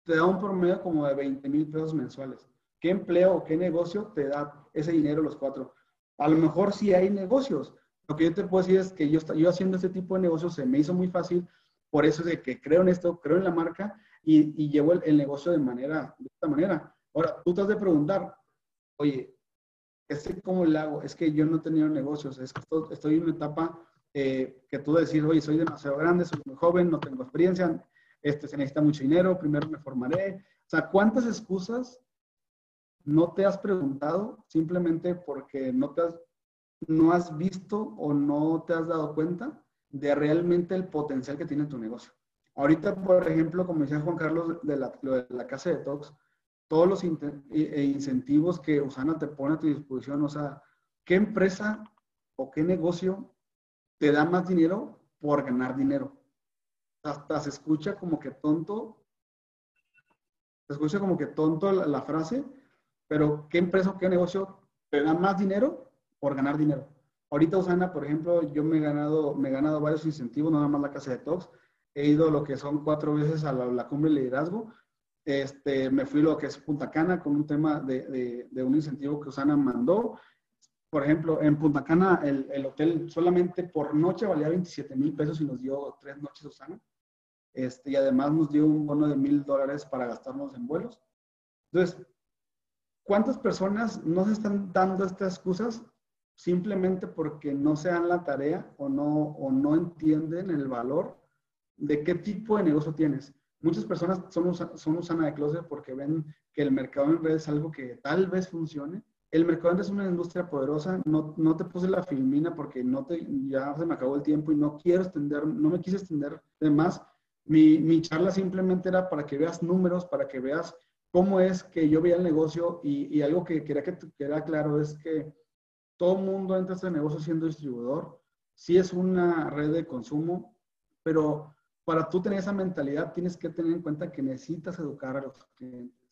te da un promedio como de 20 mil pesos mensuales. ¿Qué empleo qué negocio te da ese dinero los cuatro? A lo mejor sí hay negocios. Lo que yo te puedo decir es que yo, yo haciendo este tipo de negocios se me hizo muy fácil, por eso es de que creo en esto, creo en la marca y, y llevo el, el, negocio de manera, de esta manera. Ahora, tú te has de preguntar, oye, ¿este cómo le hago? Es que yo no he tenido negocios, es que estoy, en una etapa eh, que tú decir, oye, soy demasiado grande, soy muy joven, no tengo experiencia, este, se necesita mucho dinero, primero me formaré. O sea, ¿cuántas excusas no te has preguntado simplemente porque no, te has, no has visto o no te has dado cuenta de realmente el potencial que tiene tu negocio? Ahorita, por ejemplo, como decía Juan Carlos de la, de la casa de Tox, todos los e incentivos que Usana te pone a tu disposición, o sea, ¿qué empresa o qué negocio te da más dinero por ganar dinero? Hasta se escucha como que tonto, se escucha como que tonto la, frase, pero ¿qué empresa qué negocio te da más dinero por ganar dinero? Ahorita Usana, por ejemplo, yo me he ganado, me he ganado varios incentivos, no nada más la casa de Tox, he ido lo que son cuatro veces a la, la cumbre de liderazgo, este, me fui lo que es Punta Cana con un tema de, de, un incentivo que Usana mandó. Por ejemplo, en Punta Cana el, el hotel solamente por noche valía 27 mil pesos y nos dio tres noches Usana. Este, y además nos dio un bono de mil dólares para gastarnos en vuelos. Entonces, ¿cuántas personas no se están dando estas excusas simplemente porque no se dan la tarea o no, o no entienden el valor de qué tipo de negocio tienes? Muchas personas son, son Usana de Closet porque ven que el mercado en redes es algo que tal vez funcione. El mercado en redes es una industria poderosa. No, no te puse la filmina porque no te, ya se me acabó el tiempo y no quiero extender, no me quise extender de más. Mi, mi charla simplemente era para que veas números, para que veas cómo es que yo veía el negocio y, y algo que quería que quedara claro es que todo mundo entra a este negocio siendo distribuidor. Sí es una red de consumo, pero para tú tener esa mentalidad, tienes que tener en cuenta que necesitas educar a los clientes.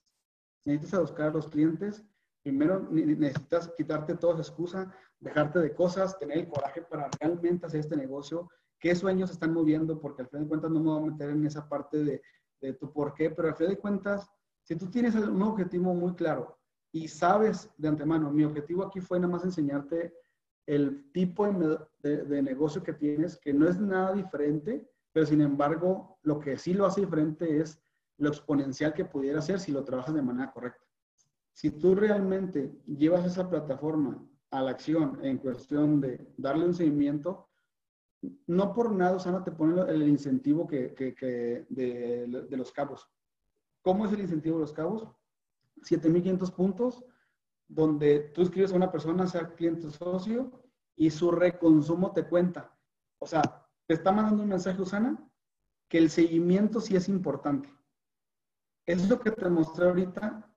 Necesitas educar a los clientes. Primero necesitas quitarte toda esa excusa, dejarte de cosas, tener el coraje para realmente hacer este negocio. ¿Qué sueños están moviendo? Porque al final de cuentas no me voy a meter en esa parte de, de tu por qué, pero al final de cuentas, si tú tienes un objetivo muy claro y sabes de antemano, mi objetivo aquí fue nada más enseñarte el tipo de, de, de negocio que tienes, que no es nada diferente pero sin embargo, lo que sí lo hace diferente es lo exponencial que pudiera ser si lo trabajas de manera correcta. Si tú realmente llevas esa plataforma a la acción en cuestión de darle un seguimiento, no por nada Usana te pone el incentivo que, de, los cabos. ¿Cómo es el incentivo de los cabos? 7.500 puntos, donde tú escribes a una persona, sea cliente o socio, y su reconsumo te cuenta. O sea, te está mandando un mensaje, Usana, que el seguimiento sí es importante. Es lo que te mostré ahorita.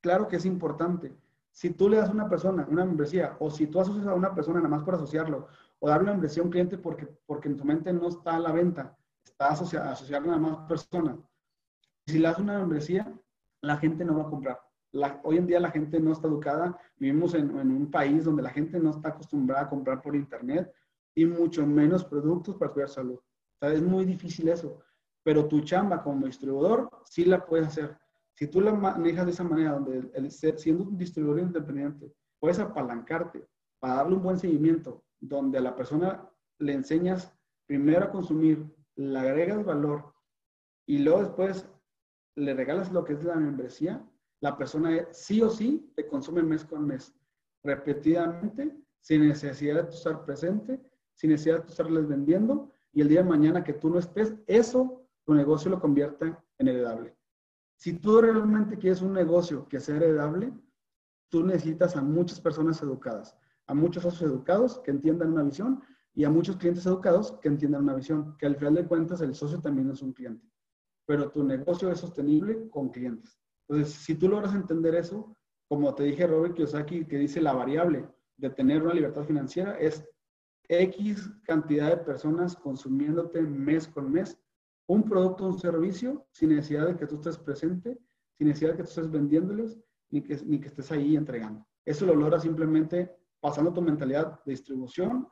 Claro que es importante. Si tú le das a una persona una membresía, o si tú asocias a una persona nada más por asociarlo, o darle una membresía a un cliente porque, porque en tu mente no está la venta, está asociado, asociar a más personas. Si le das una membresía, la gente no va a comprar. Hoy en día la gente no está educada. Vivimos en, un país donde la gente no está acostumbrada a comprar por internet y mucho menos productos para cuidar salud. Es muy difícil eso, pero tu chamba como distribuidor sí la puedes hacer. Si tú la manejas de esa manera, donde el, siendo un distribuidor independiente, puedes apalancarte para darle un buen seguimiento, donde a la persona le enseñas primero a consumir, le agregas valor y luego después le regalas lo que es la membresía, la persona sí o sí te consume mes con mes, repetidamente, sin necesidad de estar presente sin necesidad de estarles vendiendo y el día de mañana que tú no estés, eso tu negocio lo convierte en heredable. Si tú realmente quieres un negocio que sea heredable, tú necesitas a muchas personas educadas, a muchos socios educados que entiendan una visión y a muchos clientes educados que entiendan una visión, que al final de cuentas el socio también es un cliente, pero tu negocio es sostenible con clientes. Entonces, si tú logras entender eso, como te dije Robert Kiyosaki, que dice la variable de tener una libertad financiera es X cantidad de personas consumiéndote mes con mes un producto o un servicio sin necesidad de que tú estés presente, sin necesidad de que tú estés vendiéndoles, ni que, ni que estés ahí entregando. Eso lo logra simplemente pasando tu mentalidad de distribución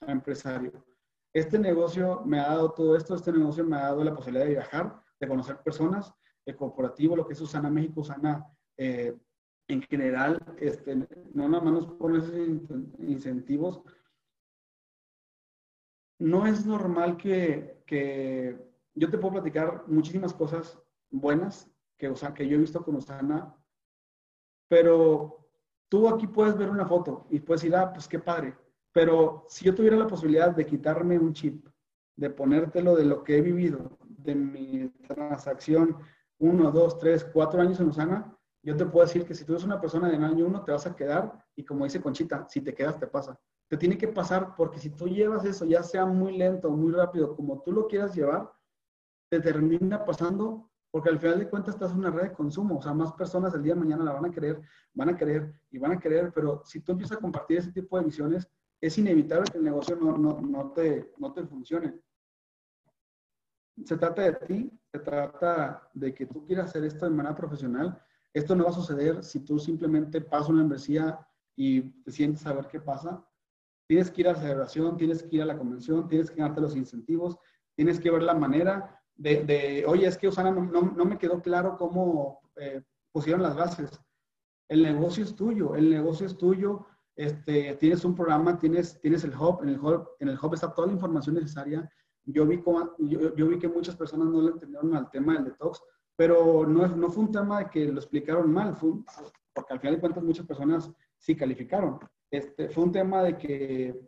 a empresario. Este negocio me ha dado todo esto, este negocio me ha dado la posibilidad de viajar, de conocer personas, el corporativo, lo que es Usana México, Usana eh, en general, este, no nada más nos pone esos incentivos. No es normal que, que, yo te puedo platicar muchísimas cosas buenas que, o sea, que yo he visto con Usana, pero tú aquí puedes ver una foto y puedes decir, ah, pues qué padre. Pero si yo tuviera la posibilidad de quitarme un chip, de ponértelo de lo que he vivido, de mi transacción, uno, dos, tres, cuatro años en Usana, yo te puedo decir que si tú eres una persona de año uno, te vas a quedar y como dice Conchita, si te quedas, te pasa. Te tiene que pasar porque si tú llevas eso, ya sea muy lento o muy rápido, como tú lo quieras llevar, te termina pasando porque al final de cuentas estás en una red de consumo, o sea, más personas el día de mañana la van a querer, van a querer y van a querer, pero si tú empiezas a compartir ese tipo de visiones, es inevitable que el negocio no, no, no, te, no te funcione. Se trata de ti, se trata de que tú quieras hacer esto de manera profesional. Esto no va a suceder si tú simplemente pasas una membresía y te sientes a ver qué pasa. Tienes que ir a la celebración, tienes que ir a la convención, tienes que ganarte los incentivos, tienes que ver la manera de, oye, es que Osana no, me quedó claro cómo eh, pusieron las bases. El negocio es tuyo, el negocio es tuyo. Este, tienes un programa, tienes, tienes el hub, en el hub, en el hub está toda la información necesaria. Yo vi, yo, vi que muchas personas no le entendieron al tema del detox, pero no, no fue un tema de que lo explicaron mal, fue porque al final de cuentas muchas personas sí calificaron. Este, fue un tema de que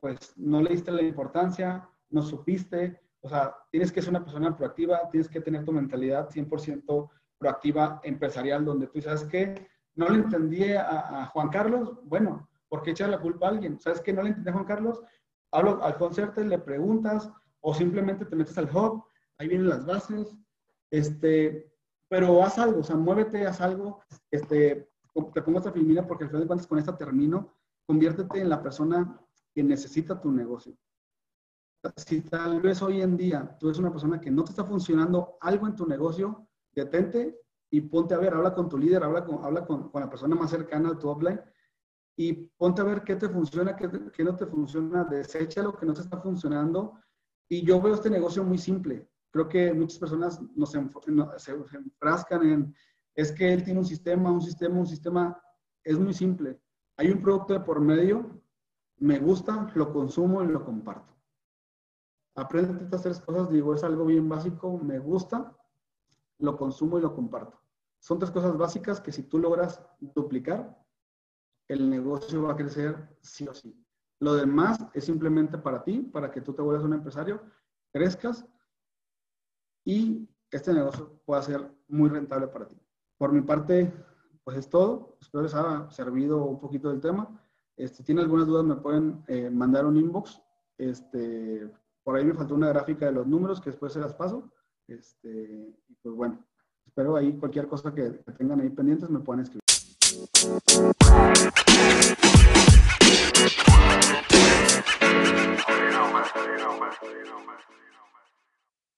pues no le diste la importancia, no supiste, o sea, tienes que ser una persona proactiva, tienes que tener tu mentalidad 100% proactiva empresarial, donde tú sabes que no le entendí a, Juan Carlos, bueno, ¿por qué echar la culpa a alguien? ¿Sabes que no le entendí a Juan Carlos? Hablo al concierto, le preguntas o simplemente te metes al hub, ahí vienen las bases, este, pero haz algo, o sea, muévete, haz algo, este, te pongo esta filmina porque al final de cuentas con esta termino, conviértete en la persona que necesita tu negocio si tal vez hoy en día tú eres una persona que no te está funcionando algo en tu negocio, detente y ponte a ver, habla con tu líder, habla con, habla con, la persona más cercana a tu offline y ponte a ver qué te funciona, qué, qué, no te funciona, desecha lo que no te está funcionando. Y yo veo este negocio muy simple. Creo que muchas personas nos se enfrascan en, es que él tiene un sistema, un sistema, un sistema. Es muy simple. Hay un producto de por medio, me gusta, lo consumo y lo comparto. Aprende estas tres cosas, digo, es algo bien básico, me gusta, lo consumo y lo comparto. Son tres cosas básicas que si tú logras duplicar, el negocio va a crecer sí o sí. Lo demás es simplemente para ti, para que tú te vuelvas un empresario, crezcas y este negocio pueda ser muy rentable para ti. Por mi parte, pues es todo. Espero les haya servido un poquito del tema. Este, si tienen algunas dudas, me pueden eh, mandar un inbox. Este, por ahí me faltó una gráfica de los números que después se las paso. Este, pues bueno, espero ahí cualquier cosa que tengan ahí pendientes me puedan escribir.